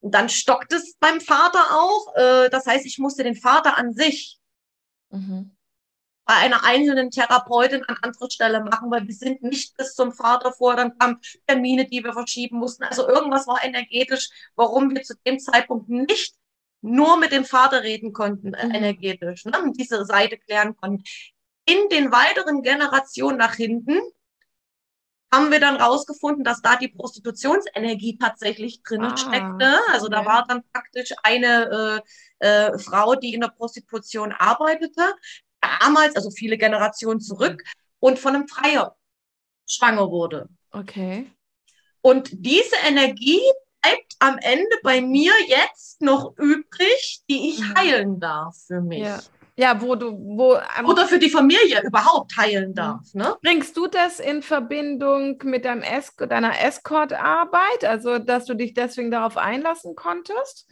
Und dann stockt es beim Vater auch. Äh, das heißt, ich musste den Vater an sich mhm. bei einer einzelnen Therapeutin an anderer Stelle machen, weil wir sind nicht bis zum Vater vor. Dann kamen Termine, die wir verschieben mussten. Also irgendwas war energetisch, warum wir zu dem Zeitpunkt nicht nur mit dem Vater reden konnten, mhm. energetisch, ne, und diese Seite klären konnten. In den weiteren Generationen nach hinten haben wir dann rausgefunden, dass da die Prostitutionsenergie tatsächlich drin ah, steckte. Also okay. da war dann praktisch eine äh, äh, Frau, die in der Prostitution arbeitete, damals, also viele Generationen zurück, und von einem Freier schwanger wurde. Okay. Und diese Energie bleibt am Ende bei mir jetzt noch übrig, die ich Mhm. heilen darf für mich. Ja. Ja, wo du, wo Oder für die Familie überhaupt heilen darf. Ne? bringst du das in Verbindung mit deinem Es deiner Escort-Arbeit, also dass du dich deswegen darauf einlassen konntest?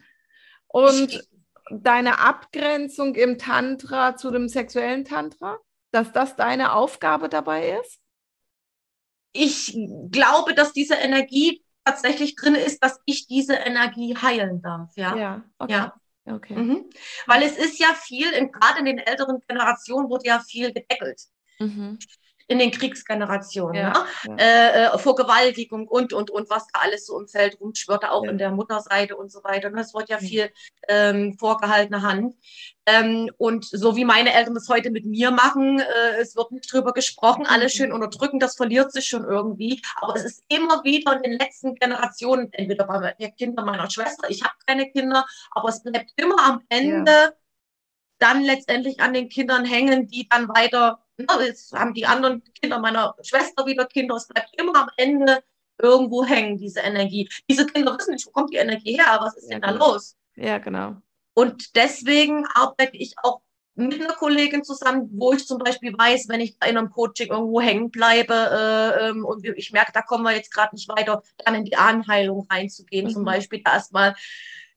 Und Ich- deine Abgrenzung im Tantra zu dem sexuellen Tantra, dass das deine Aufgabe dabei ist? Ich glaube, dass diese Energie tatsächlich drin ist, dass ich diese Energie heilen darf. Ja. Ja, okay. Ja. Okay. Mhm. Weil es ist ja viel, gerade in den älteren Generationen wurde ja viel gedeckelt. Mhm. In den Kriegsgenerationen. Ja, Ne? ja. Äh, äh, Vergewaltigung und, und, und, was da alles so im Feld rumschwirrte, auch Ja. in der Mutterseite und so weiter. Ne? Es wird ja viel ähm, vorgehaltene Hand. Ähm, und so wie meine Eltern das heute mit mir machen, äh, es wird nicht drüber gesprochen, alles Mhm. schön unterdrücken, das verliert sich schon irgendwie. Aber es ist immer wieder in den letzten Generationen, entweder bei den Kindern meiner Schwester, ich habe keine Kinder, aber es bleibt immer am Ende dann letztendlich an den Kindern hängen, die dann weiter, na, jetzt haben die anderen Kinder meiner Schwester wieder Kinder, es bleibt immer am Ende irgendwo hängen, diese Energie. Diese Kinder wissen nicht, wo kommt die Energie her, was ist denn da los? ja, genau. Und deswegen arbeite ich auch mit einer Kollegin zusammen, wo ich zum Beispiel weiß, wenn ich in einem Coaching irgendwo hängen bleibe äh, ähm, und ich merke, da kommen wir jetzt gerade nicht weiter, dann in die Anheilung reinzugehen, Mhm. zum Beispiel da erstmal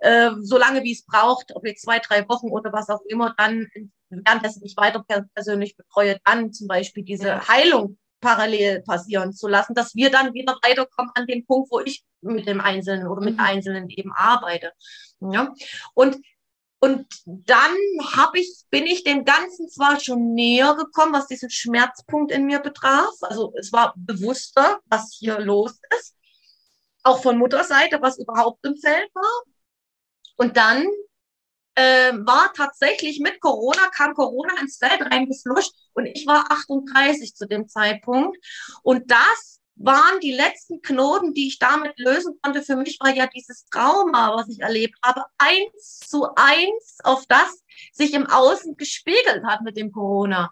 äh, so lange wie es braucht, ob jetzt zwei, drei Wochen oder was auch immer, dann währenddessen ich weiter per persönlich betreue, dann zum Beispiel diese. Heilung parallel passieren zu lassen, dass wir dann wieder weiterkommen an den Punkt, wo ich mit dem Einzelnen oder mit Mhm. Einzelnen eben arbeite. Ja? Und und dann hab ich, bin ich dem Ganzen zwar schon näher gekommen, was diesen Schmerzpunkt in mir betraf. Also es war bewusster, was hier los ist. Auch von Mutterseite, was überhaupt im Feld war. Und dann äh, war tatsächlich mit Corona, kam Corona ins Feld reingefluscht und ich war 38 zu dem Zeitpunkt. Und das waren die letzten Knoten, die ich damit lösen konnte. Für mich war ja dieses Trauma, was ich erlebt habe, eins zu eins auf das sich im Außen gespiegelt hat mit dem Corona.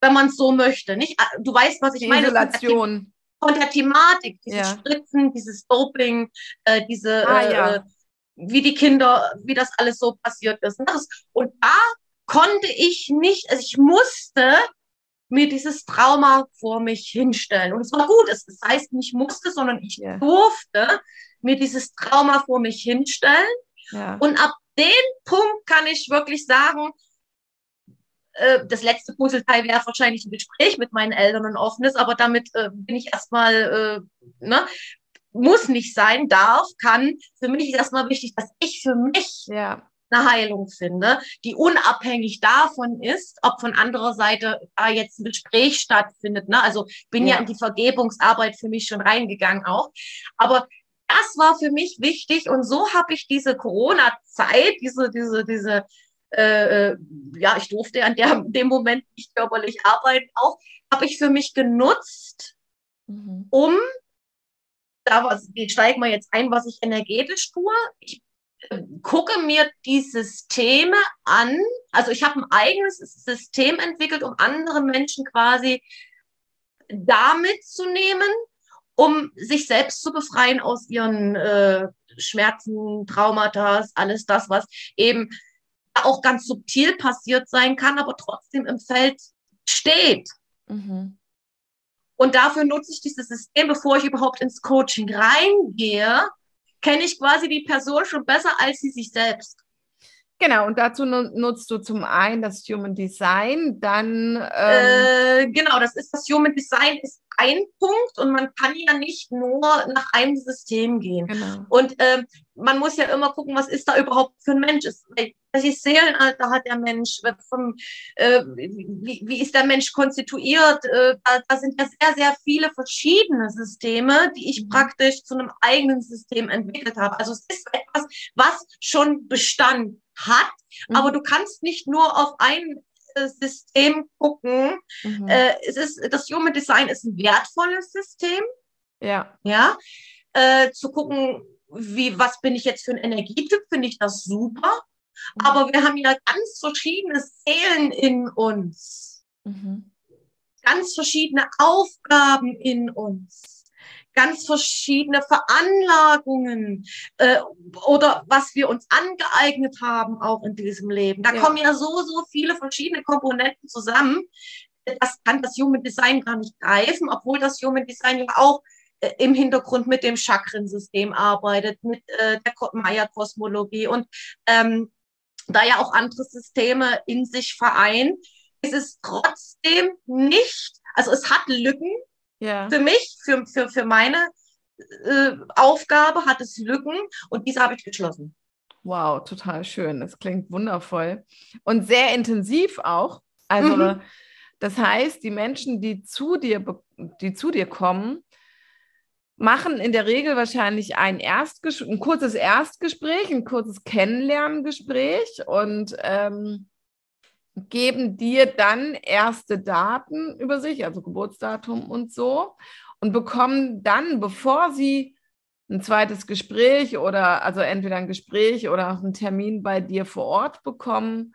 Wenn man es so möchte. Nicht, du weißt, was ich Die meine. Isolation. Von der Thematik, dieses Ja. Spritzen, dieses Doping, äh, diese, Ah, äh, ja. äh, wie die Kinder, wie das alles so passiert ist. und da konnte ich nicht, also ich musste mir dieses Trauma vor mich hinstellen. Und es war gut. Es, das heißt nicht musste, sondern ich Ja. durfte mir dieses Trauma vor mich hinstellen. Ja. Und ab dem Punkt kann ich wirklich sagen, äh, das letzte Puzzleteil wäre wahrscheinlich ein Gespräch mit meinen Eltern ein offenes, aber damit äh, bin ich erstmal, äh, ne, muss nicht sein, darf, kann. Für mich ist erstmal wichtig, dass ich für mich ja. eine Heilung finde, die unabhängig davon ist, ob von anderer Seite da jetzt ein Gespräch stattfindet. Ne? Also bin ja. Ja. in die Vergebungsarbeit für mich schon reingegangen auch. Aber das war für mich wichtig und so habe ich diese Corona-Zeit, diese, diese, diese, äh, äh, ja, ich durfte an der, dem Moment nicht körperlich arbeiten, auch habe ich für mich genutzt, Mhm. um da was, steigen wir jetzt ein, was ich energetisch tue. Ich äh, gucke mir die Systeme an. Also ich habe ein eigenes System entwickelt, um andere Menschen quasi da mitzunehmen, um sich selbst zu befreien aus ihren äh, Schmerzen, Traumata, alles das, was eben auch ganz subtil passiert sein kann, aber trotzdem im Feld steht. Mhm. Und dafür nutze ich dieses System, bevor ich überhaupt ins Coaching reingehe, kenne ich quasi die Person schon besser als sie sich selbst. Genau, und dazu nu nutzt du zum einen das Human Design, dann ähm, Äh, genau, das ist das Human Design ist ein Punkt und man kann ja nicht nur nach einem System gehen. genau. Und ähm, man muss ja immer gucken, was ist da überhaupt für ein Mensch? Ist, welches Seelenalter hat der Mensch? Vom, äh, wie, wie ist der Mensch konstituiert? Äh, da, da sind ja sehr, sehr viele verschiedene Systeme, die ich Mhm. praktisch zu einem eigenen System entwickelt habe. Also es ist etwas, was schon Bestand hat, Mhm. aber du kannst nicht nur auf ein äh, System gucken. Mhm. Äh, es ist, das Human Design ist ein wertvolles System ja. ja, äh, zu gucken, wie, was bin ich jetzt für ein Energietyp, finde ich das super. Mhm. Aber wir haben ja ganz verschiedene Seelen in uns, Mhm. ganz verschiedene Aufgaben in uns, ganz verschiedene Veranlagungen äh, oder was wir uns angeeignet haben auch in diesem Leben. Da ja. kommen ja so, so viele verschiedene Komponenten zusammen. Das kann das Human Design gar nicht greifen, obwohl das Human Design ja auch äh, im Hintergrund mit dem Chakrensystem arbeitet, mit äh, der Maya-Kosmologie und ähm, da ja auch andere Systeme in sich vereint, ist es trotzdem nicht, also es hat Lücken, ja. Für mich, für, für, für meine äh, Aufgabe hat es Lücken und diese habe ich geschlossen. Wow, total schön. Das klingt wundervoll und sehr intensiv auch. Also, mhm. das heißt, die Menschen, die zu dir, die zu dir kommen, machen in der Regel wahrscheinlich ein, Erstges ein kurzes Erstgespräch, ein kurzes Kennenlerngespräch und ähm, geben dir dann erste Daten über sich, also Geburtsdatum und so, und bekommen dann, bevor sie ein zweites Gespräch oder also entweder ein Gespräch oder einen Termin bei dir vor Ort bekommen,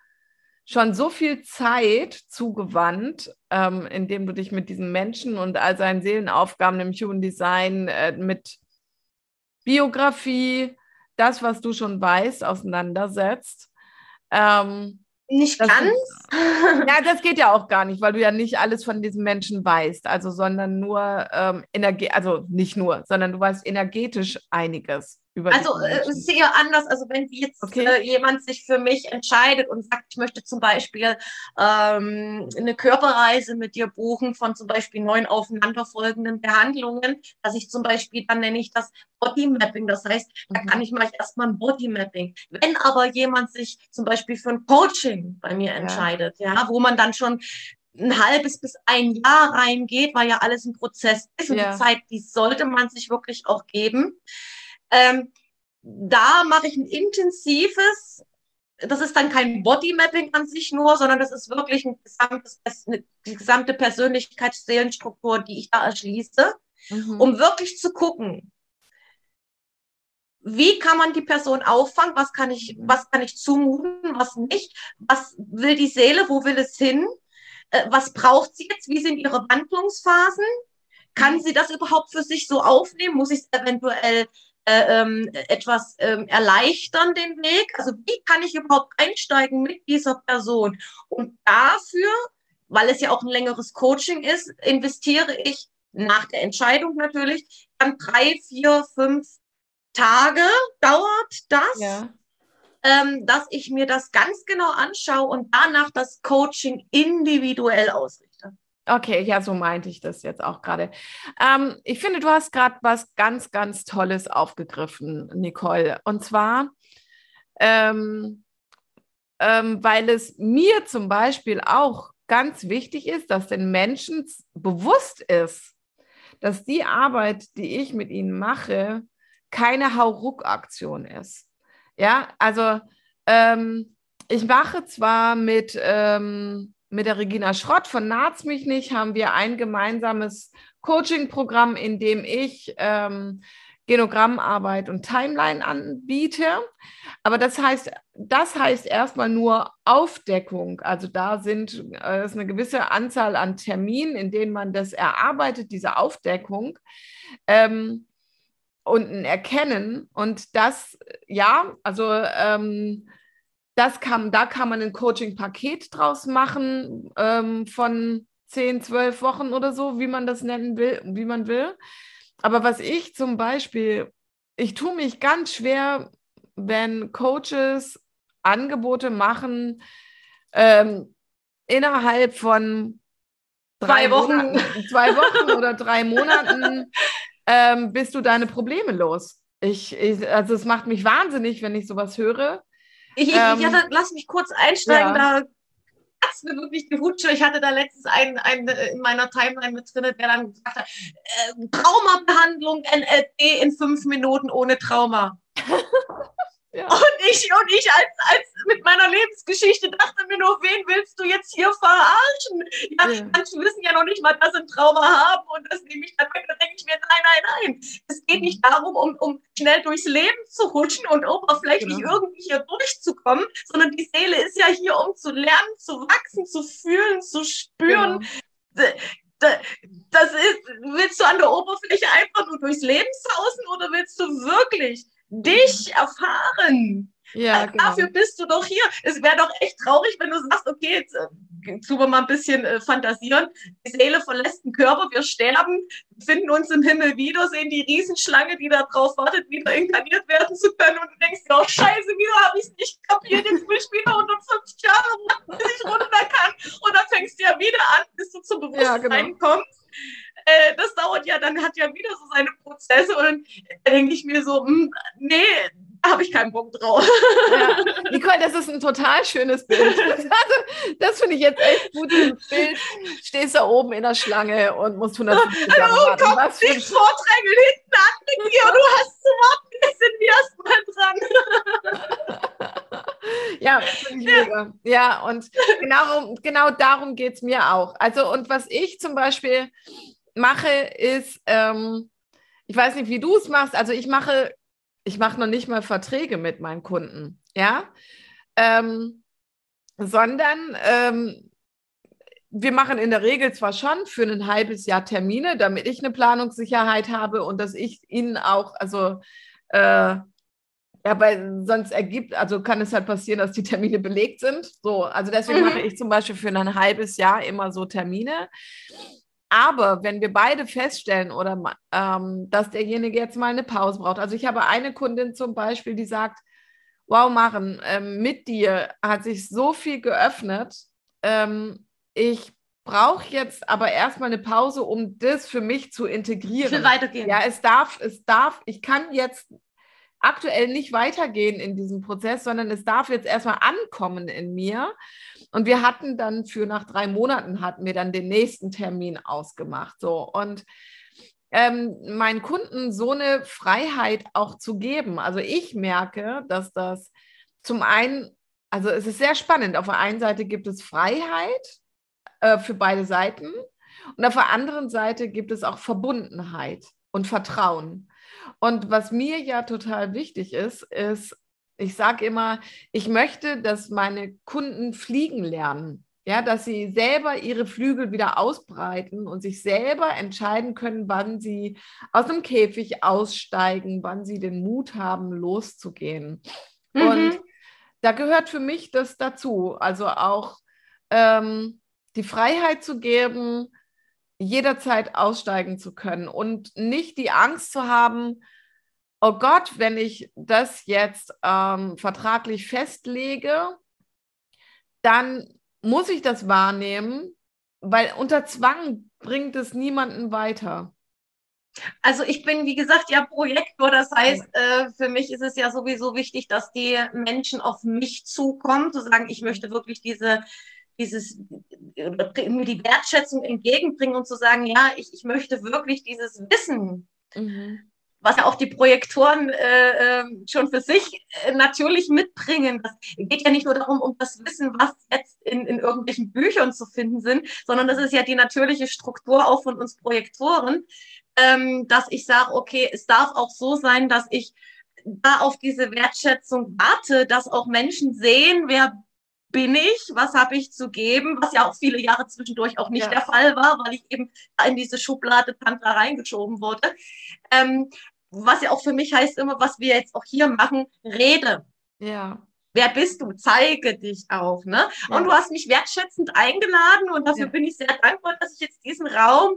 schon so viel Zeit zugewandt, ähm, indem du dich mit diesem Menschen und all seinen Seelenaufgaben im Human Design äh, mit Biografie, das, was du schon weißt, auseinandersetzt. Ähm, nicht das ganz. Ist, ja, das geht ja auch gar nicht, weil du ja nicht alles von diesem Menschen weißt, also sondern nur ähm, Energie, also nicht nur, sondern du weißt energetisch einiges über Also äh, sehr anders. Also wenn jetzt okay. äh, jemand sich für mich entscheidet und sagt, ich möchte zum Beispiel ähm, eine Körperreise mit dir buchen von zum Beispiel neun aufeinanderfolgenden Behandlungen, dass ich zum Beispiel, dann nenne ich das Bodymapping. Das heißt, mhm. da kann ich mal erstmal ein Bodymapping. Wenn aber jemand sich zum Beispiel für ein Coaching bei mir entscheidet, ja, ja wo man dann schon ein halbes bis ein Jahr reingeht, weil ja alles ein Prozess ist und ja. die Zeit, die sollte man sich wirklich auch geben. Ähm, da mache ich ein intensives, das ist dann kein Bodymapping an sich nur, sondern das ist wirklich ein gesamtes, eine gesamte Persönlichkeitsseelenstruktur, die ich da erschließe, mhm. um wirklich zu gucken, wie kann man die Person auffangen, was kann ich, was kann ich zumuten, was nicht, was will die Seele, wo will es hin, äh, was braucht sie jetzt, wie sind ihre Wandlungsphasen, kann mhm. sie das überhaupt für sich so aufnehmen, muss ich es eventuell äh, ähm, etwas ähm, erleichtern, den Weg? Also wie kann ich überhaupt einsteigen mit dieser Person? Und dafür, weil es ja auch ein längeres Coaching ist, investiere ich nach der Entscheidung natürlich dann drei, vier, fünf Tage dauert das. Ja. Ähm, dass ich mir das ganz genau anschaue und danach das Coaching individuell ausrichte. Okay, ja, so meinte ich das jetzt auch gerade. Ähm, ich finde, du hast gerade was ganz, ganz Tolles aufgegriffen, Nicole. Und zwar, ähm, ähm, weil es mir zum Beispiel auch ganz wichtig ist, dass den Menschen bewusst ist, dass die Arbeit, die ich mit ihnen mache, keine Hauruck-Aktion ist. Ja, also ähm, ich mache zwar mit ähm, mit der Regina Schrott von Naht's mich nicht haben wir ein gemeinsames Coaching-Programm, in dem ich ähm, Genogrammarbeit und Timeline anbiete. Aber das heißt, das heißt erstmal nur Aufdeckung. Also da sind äh, ist eine gewisse Anzahl an Terminen, in denen man das erarbeitet, diese Aufdeckung. Ähm, und ein Erkennen. Und das, ja, also ähm, das kann, da kann man ein Coaching-Paket draus machen ähm, von 10, 12 Wochen oder so, wie man das nennen will, wie man will. Aber was ich zum Beispiel, ich tue mich ganz schwer, wenn Coaches Angebote machen ähm, innerhalb von drei zwei Wochen, Monaten, zwei Wochen oder drei Monaten ähm, bist du deine Probleme los. Ich, ich, also es macht mich wahnsinnig, wenn ich sowas höre. Ich, ähm, ja, lass mich kurz einsteigen, ja. da hat's mir wirklich die Hutsche. Ich hatte da letztens einen, einen in meiner Timeline mit drin, der dann gesagt hat, äh, Traumabehandlung NLP in fünf Minuten ohne Trauma. Ja. Und ich, und ich als, als mit meiner Lebensgeschichte dachte mir nur, wen willst du jetzt hier verarschen? Ja, ja. Manche wissen ja noch nicht mal, dass sie ein Trauma haben und das nehme ich dann weg. Da denke ich mir, nein, nein, nein. Es geht nicht darum, um, um schnell durchs Leben zu rutschen und oberflächlich genau. irgendwie hier durchzukommen, sondern die Seele ist ja hier, um zu lernen, zu wachsen, zu fühlen, zu spüren. Genau das ist, willst du an der Oberfläche einfach nur durchs Leben sausen oder willst du wirklich dich erfahren? Ja, genau. Dafür bist du doch hier. Es wäre doch echt traurig, wenn du sagst, okay, jetzt äh, tun wir mal ein bisschen äh, fantasieren. Die Seele verlässt den Körper, wir sterben, finden uns im Himmel wieder, sehen die Riesenschlange, die da drauf wartet, wieder inkarniert werden zu können. Und du denkst oh Scheiße, wieder habe ich es nicht kapiert. Jetzt will ich wieder 150 Jahre warten, bis ich runter kann. Und dann fängst du ja wieder an, bis du zum Bewusstsein ja, genau. kommst äh, das dauert ja, dann hat ja wieder so seine Prozesse und dann denke ich mir so, mh, hm, nee, habe ich keinen Bock drauf. Ja. Nicole, das ist ein total schönes Bild. Also, das finde ich jetzt echt gut. Bild. Stehst da oben in der Schlange und musst 150 Jahre Hallo, warten. Was nicht vordrängeln hinten an dir und du hast zu warten, wir sind erstmal dran. ja, mega. Ja, und genau, genau darum geht es mir auch. Also, und was ich zum Beispiel mache, ist, ähm, ich weiß nicht, wie du es machst. Also ich mache ich mache noch nicht mal Verträge mit meinen Kunden, ja, ähm, sondern ähm, wir machen in der Regel zwar schon für ein halbes Jahr Termine, damit ich eine Planungssicherheit habe und dass ich ihnen auch, also äh, ja, weil sonst ergibt, also kann es halt passieren, dass die Termine belegt sind. So, also deswegen mhm. mache ich zum Beispiel für ein halbes Jahr immer so Termine. Aber wenn wir beide feststellen oder ähm, dass derjenige jetzt mal eine Pause braucht. Also ich habe eine Kundin zum Beispiel, die sagt, wow, Maren, ähm, mit dir hat sich so viel geöffnet. Ähm, ich brauche jetzt aber erstmal eine Pause, um das für mich zu integrieren. Ich will weitergehen. Ja, es darf, es darf, ich kann jetzt aktuell nicht weitergehen in diesem Prozess, sondern es darf jetzt erstmal ankommen in mir. Und wir hatten dann für nach drei Monaten hatten wir dann den nächsten Termin ausgemacht. So und ähm, meinen Kunden so eine Freiheit auch zu geben. Also ich merke, dass das zum einen, also es ist sehr spannend. Auf der einen Seite gibt es Freiheit äh, für beide Seiten und auf der anderen Seite gibt es auch Verbundenheit und Vertrauen. Und was mir ja total wichtig ist, ist, ich sage immer, ich möchte, dass meine Kunden fliegen lernen. Ja, dass sie selber ihre Flügel wieder ausbreiten und sich selber entscheiden können, wann sie aus dem Käfig aussteigen, wann sie den Mut haben, loszugehen. Mhm. Und da gehört für mich das dazu. Also auch ähm, die Freiheit zu geben, jederzeit aussteigen zu können und nicht die Angst zu haben, oh Gott, wenn ich das jetzt ähm, vertraglich festlege, dann muss ich das wahrnehmen, weil unter Zwang bringt es niemanden weiter. Also ich bin, wie gesagt, ja Projektor. Das heißt, äh, für mich ist es ja sowieso wichtig, dass die Menschen auf mich zukommen, zu sagen, ich möchte wirklich diese, dieses, mir die Wertschätzung entgegenbringen und zu sagen, ja, ich, ich möchte wirklich dieses Wissen mhm was ja auch die Projektoren äh, ähm, schon für sich äh, natürlich mitbringen. Das geht ja nicht nur darum, um das Wissen, was jetzt in, in irgendwelchen Büchern zu finden sind, sondern das ist ja die natürliche Struktur auch von uns Projektoren, ähm, dass ich sage, okay, es darf auch so sein, dass ich da auf diese Wertschätzung warte, dass auch Menschen sehen, wer bin ich, was habe ich zu geben, was ja auch viele Jahre zwischendurch auch nicht ja. der Fall war, weil ich eben in diese Schublade Tantra reingeschoben wurde. Ähm, was ja auch für mich heißt immer, was wir jetzt auch hier machen, rede. Ja. Wer bist du? Zeige dich auch. Ne? Ja. Und du hast mich wertschätzend eingeladen und dafür ja. bin ich sehr dankbar, dass ich jetzt diesen Raum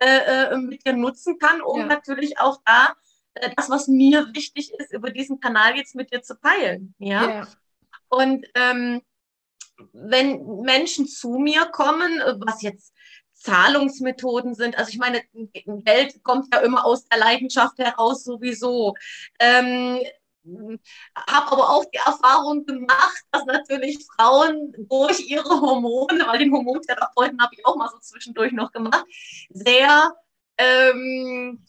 äh, äh mit dir nutzen kann, um ja. natürlich auch da äh, das, was mir wichtig ist, über diesen Kanal jetzt mit dir zu teilen. Ja. Und ähm, wenn Menschen zu mir kommen, was jetzt Zahlungsmethoden sind. Also ich meine, Geld kommt ja immer aus der Leidenschaft heraus sowieso. Ähm, habe aber auch die Erfahrung gemacht, dass natürlich Frauen durch ihre Hormone, weil den Hormontherapeuten habe ich auch mal so zwischendurch noch gemacht, sehr ähm,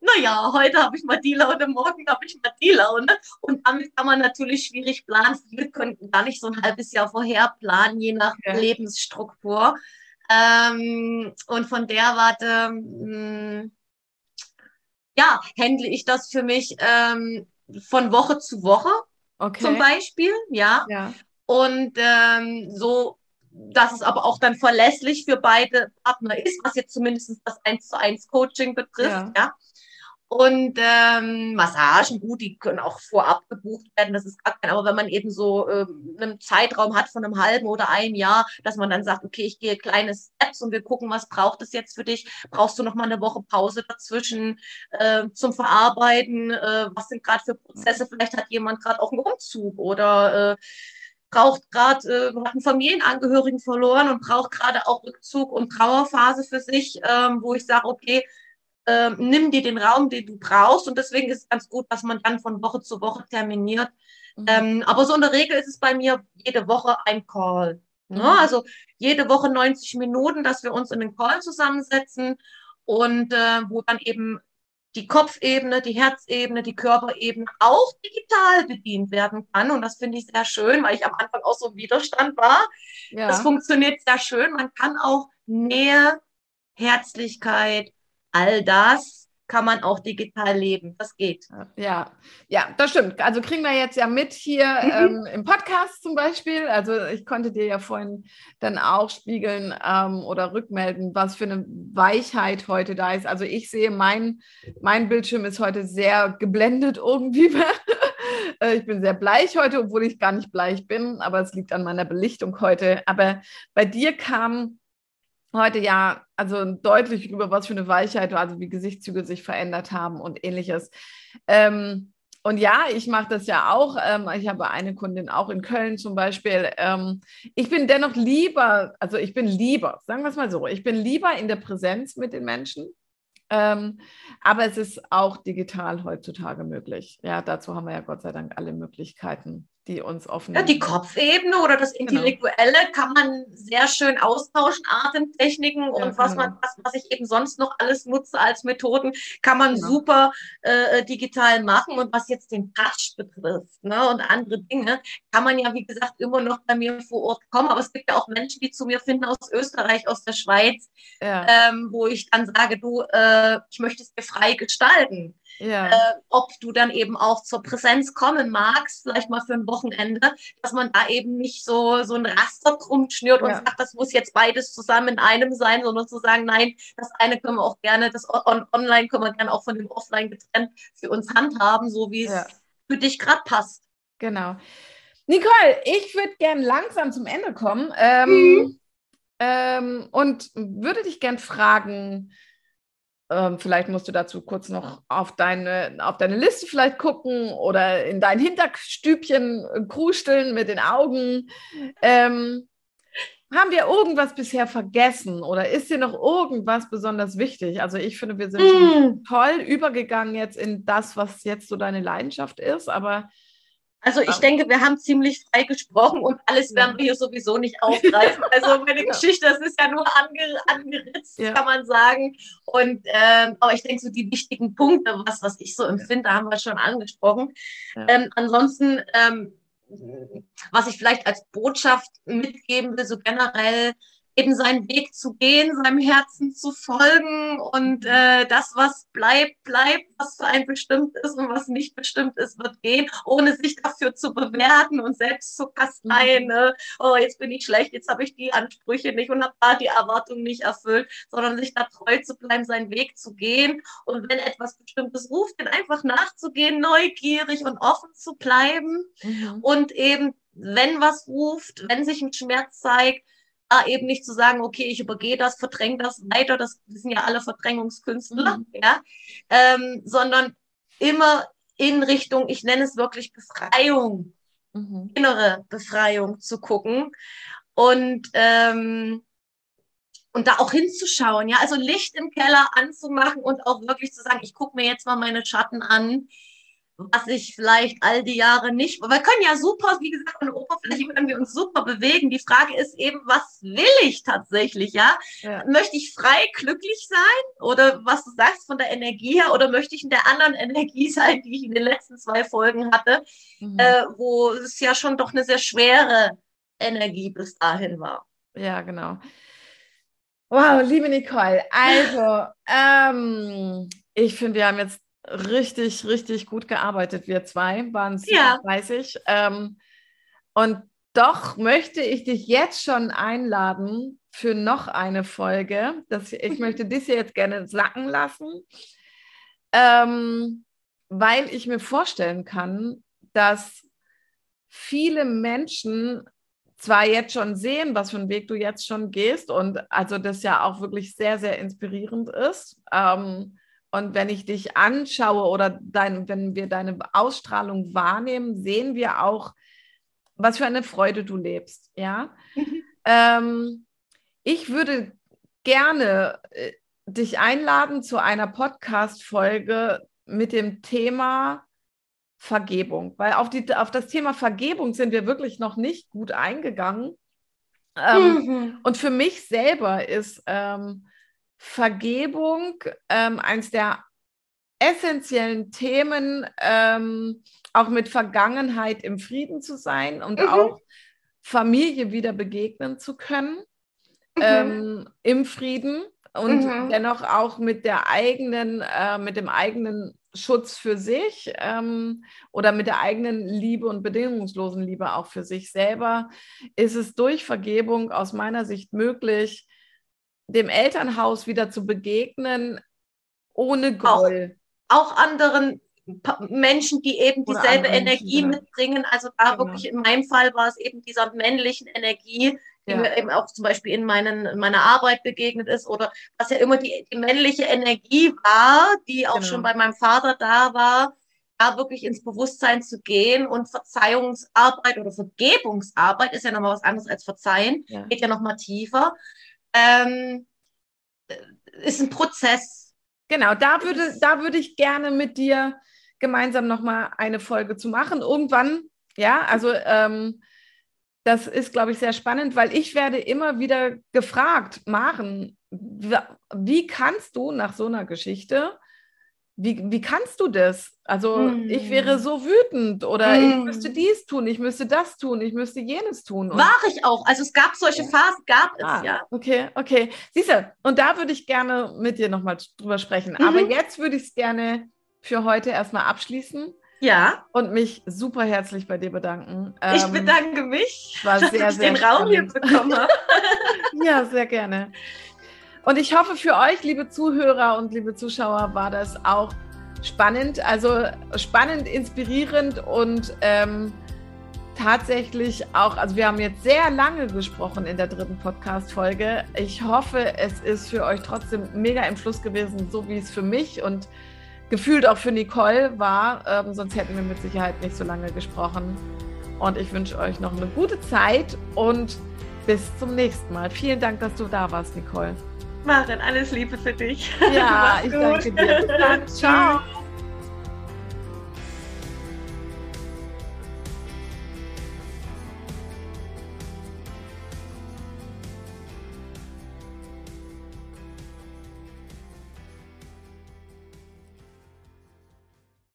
naja, heute habe ich mal die Laune, morgen habe ich mal die Laune. Und damit kann man natürlich schwierig planen. Wir könnten gar nicht so ein halbes Jahr vorher planen, je nach ja. Lebensstruktur. Ähm, und von der Warte, mh, hm, ja, handle ich das für mich ähm, von Woche zu Woche okay. zum Beispiel, ja. ja. Und ähm, so dass es aber auch dann verlässlich für beide Partner ist, was jetzt zumindest das 1 zu 1 Coaching betrifft, ja. ja. Und ähm, Massagen, gut, die können auch vorab gebucht werden, das ist gar kein, aber wenn man eben so ähm, einen Zeitraum hat von einem halben oder einem Jahr, dass man dann sagt, okay, ich gehe kleine Steps und wir gucken, was braucht es jetzt für dich? Brauchst du noch mal eine Woche Pause dazwischen äh, zum Verarbeiten? Äh, was sind gerade für Prozesse? Vielleicht hat jemand gerade auch einen Umzug oder äh, braucht gerade, äh, hat einen Familienangehörigen verloren und braucht gerade auch Rückzug und Trauerphase für sich, ähm, wo ich sage, okay, äh, nimm dir den Raum, den du brauchst. Und deswegen ist es ganz gut, dass man dann von Woche zu Woche terminiert. Mhm. Ähm, aber so in der Regel ist es bei mir jede Woche ein Call. Ne? Mhm. Also jede Woche 90 Minuten, dass wir uns in den Call zusammensetzen und äh, wo dann eben die Kopfebene, die Herzebene, die Körperebene auch digital bedient werden kann. Und das finde ich sehr schön, weil ich am Anfang auch so im Widerstand war. Ja. Das funktioniert sehr schön. Man kann auch Nähe, Herzlichkeit, all das kann man auch digital leben. Das geht. Ja, ja, das stimmt. Also kriegen wir jetzt ja mit hier mhm. ähm, im Podcast zum Beispiel. Also ich konnte dir ja vorhin dann auch spiegeln ähm, oder rückmelden, was für eine Weichheit heute da ist. Also ich sehe, mein, mein Bildschirm ist heute sehr geblendet irgendwie. Äh, ich bin sehr bleich heute, obwohl ich gar nicht bleich bin, aber es liegt an meiner Belichtung heute. Aber bei dir kam heute ja also deutlich über was für eine Weichheit, also wie Gesichtszüge sich verändert haben und ähnliches. Ähm, und ja, ich mache das ja auch. Ähm, ich habe eine Kundin auch in Köln zum Beispiel. Ähm, ich bin dennoch lieber, also ich bin lieber, sagen wir es mal so, ich bin lieber in der Präsenz mit den Menschen. Ähm, aber es ist auch digital heutzutage möglich. Ja, dazu haben wir ja Gott sei Dank alle Möglichkeiten die uns offen. Ja, die Kopfebene oder das genau. Intellektuelle genau. kann man sehr schön austauschen, Atemtechniken ja, und was genau. man, was, was ich eben sonst noch alles nutze als Methoden, kann man genau. super äh, digital machen. Und was jetzt den Touch betrifft ne, und andere Dinge, kann man ja, wie gesagt, immer noch bei mir vor Ort kommen. Aber es gibt ja auch Menschen, die zu mir finden aus Österreich, aus der Schweiz, ja. ähm, wo ich dann sage, du, äh, ich möchte es dir frei gestalten. Ja. Äh, ob du dann eben auch zur Präsenz kommen magst, vielleicht mal für ein Wochenende, dass man da eben nicht so, so ein Raster drum schnürt ja. und sagt, das muss jetzt beides zusammen in einem sein, sondern zu sagen, nein, das eine können wir auch gerne, das on online können wir gerne auch von dem Offline getrennt für uns handhaben, so wie es ja. für dich gerade passt. Genau. Nicole, ich würde gern langsam zum Ende kommen ähm, mhm. ähm, und würde dich gern fragen, ähm, vielleicht musst du dazu kurz noch auf deine, auf deine Liste vielleicht gucken oder in dein Hinterstübchen äh, krusteln mit den Augen. Ähm, haben wir irgendwas bisher vergessen oder ist dir noch irgendwas besonders wichtig? Also ich finde, wir sind mm. toll übergegangen jetzt in das, was jetzt so deine Leidenschaft ist, aber also ich denke, wir haben ziemlich frei gesprochen und alles werden wir hier sowieso nicht aufgreifen. Also meine Geschichte, das ist ja nur ange, angeritzt, ja. kann man sagen. Und ähm, aber ich denke, so die wichtigen Punkte, was, was ich so empfinde, haben wir schon angesprochen. Ja. Ähm, ansonsten, ähm, was ich vielleicht als Botschaft mitgeben will, so generell, eben seinen Weg zu gehen, seinem Herzen zu folgen und äh, das, was bleibt, bleibt, was für ein bestimmt ist und was nicht bestimmt ist, wird gehen, ohne sich dafür zu bewerten und selbst zu kasteien. Ne? Oh, jetzt bin ich schlecht, jetzt habe ich die Ansprüche nicht und habe da die Erwartungen nicht erfüllt, sondern sich da treu zu bleiben, seinen Weg zu gehen und wenn etwas Bestimmtes ruft, den einfach nachzugehen, neugierig und offen zu bleiben mhm. und eben wenn was ruft, wenn sich ein Schmerz zeigt, da eben nicht zu sagen, okay, ich übergehe das, verdränge das weiter, das, sind ja alle Verdrängungskünstler, mhm. ja, ähm, sondern immer in Richtung, ich nenne es wirklich Befreiung, mhm. innere Befreiung zu gucken und ähm, und da auch hinzuschauen, ja, also Licht im Keller anzumachen und auch wirklich zu sagen, ich gucke mir jetzt mal meine Schatten an, was ich vielleicht all die Jahre nicht. Wir können ja super, wie gesagt, an der Oberfläche können wir uns super bewegen. Die Frage ist eben, was will ich tatsächlich, ja? ja? Möchte ich frei glücklich sein? Oder was du sagst von der Energie her? Oder möchte ich in der anderen Energie sein, die ich in den letzten zwei Folgen hatte, mhm. äh, wo es ja schon doch eine sehr schwere Energie bis dahin war. Ja, genau. Wow, liebe Nicole, also ähm, ich finde, wir haben jetzt richtig, richtig gut gearbeitet. Wir zwei waren es, ja. weiß ich. Ähm, und Doch möchte ich dich jetzt schon einladen für noch eine Folge. Das, ich möchte dich jetzt gerne sacken lassen, ähm, weil ich mir vorstellen kann, dass viele Menschen zwar jetzt schon sehen, was für einen Weg du jetzt schon gehst und also das ja auch wirklich sehr, sehr inspirierend ist. Ähm, und wenn ich dich anschaue oder dein, wenn wir deine Ausstrahlung wahrnehmen, sehen wir auch, was für eine Freude du lebst. Ja. Mhm. Ähm, ich würde gerne äh, dich einladen zu einer Podcast-Folge mit dem Thema Vergebung, weil auf, die, auf das Thema Vergebung sind wir wirklich noch nicht gut eingegangen. Ähm, mhm. Und für mich selber ist ähm, Vergebung ähm, eines der essentiellen Themen, ähm, auch mit Vergangenheit im Frieden zu sein und mhm. auch Familie wieder begegnen zu können mhm. ähm, im Frieden und mhm. dennoch auch mit der eigenen, äh, mit dem eigenen Schutz für sich ähm, oder mit der eigenen Liebe und bedingungslosen Liebe auch für sich selber, ist es durch Vergebung aus meiner Sicht möglich, dem Elternhaus wieder zu begegnen, ohne Groll. Auch, auch anderen Menschen, die eben dieselbe Energie Menschen, mitbringen. Also da genau. wirklich in meinem Fall war es eben dieser männlichen Energie, die ja. mir eben auch zum Beispiel in, meinen, in meiner Arbeit begegnet ist oder was ja immer die, die männliche Energie war, die auch genau. schon bei meinem Vater da war, da wirklich ins Bewusstsein zu gehen und Verzeihungsarbeit oder Vergebungsarbeit ist ja nochmal was anderes als Verzeihen, ja. geht ja nochmal tiefer, ähm, ist ein Prozess. Genau, da würde, da würde ich gerne mit dir gemeinsam nochmal eine Folge zu machen. Irgendwann, ja, also ähm, das ist, glaube ich, sehr spannend, weil ich werde immer wieder gefragt, Maren, wie kannst du nach so einer Geschichte, wie, wie kannst du das? Also hm. ich wäre so wütend oder hm. ich müsste dies tun, ich müsste das tun, ich müsste jenes tun. Und War ich auch. Also es gab solche Phasen, gab es, ah, ja. Okay, okay. Siehst du, und da würde ich gerne mit dir nochmal drüber sprechen. Mhm. Aber jetzt würde ich es gerne für heute erstmal abschließen. Ja. Und mich super herzlich bei dir bedanken. Ich ähm, bedanke mich, war dass sehr, ich sehr den spannend. Raum hier bekomme. ja, sehr gerne. Und ich hoffe, für euch, liebe Zuhörer und liebe Zuschauer, war das auch spannend. Also spannend, inspirierend und ähm, tatsächlich auch, also wir haben jetzt sehr lange gesprochen in der dritten Podcast-Folge. Ich hoffe, es ist für euch trotzdem mega im Fluss gewesen, so wie es für mich und gefühlt auch für Nicole war. Ähm, sonst hätten wir mit Sicherheit nicht so lange gesprochen. Und ich wünsche euch noch eine gute Zeit und bis zum nächsten Mal. Vielen Dank, dass du da warst, Nicole. Maren, alles Liebe für dich. Ja, ich danke dir. Dann. Ciao.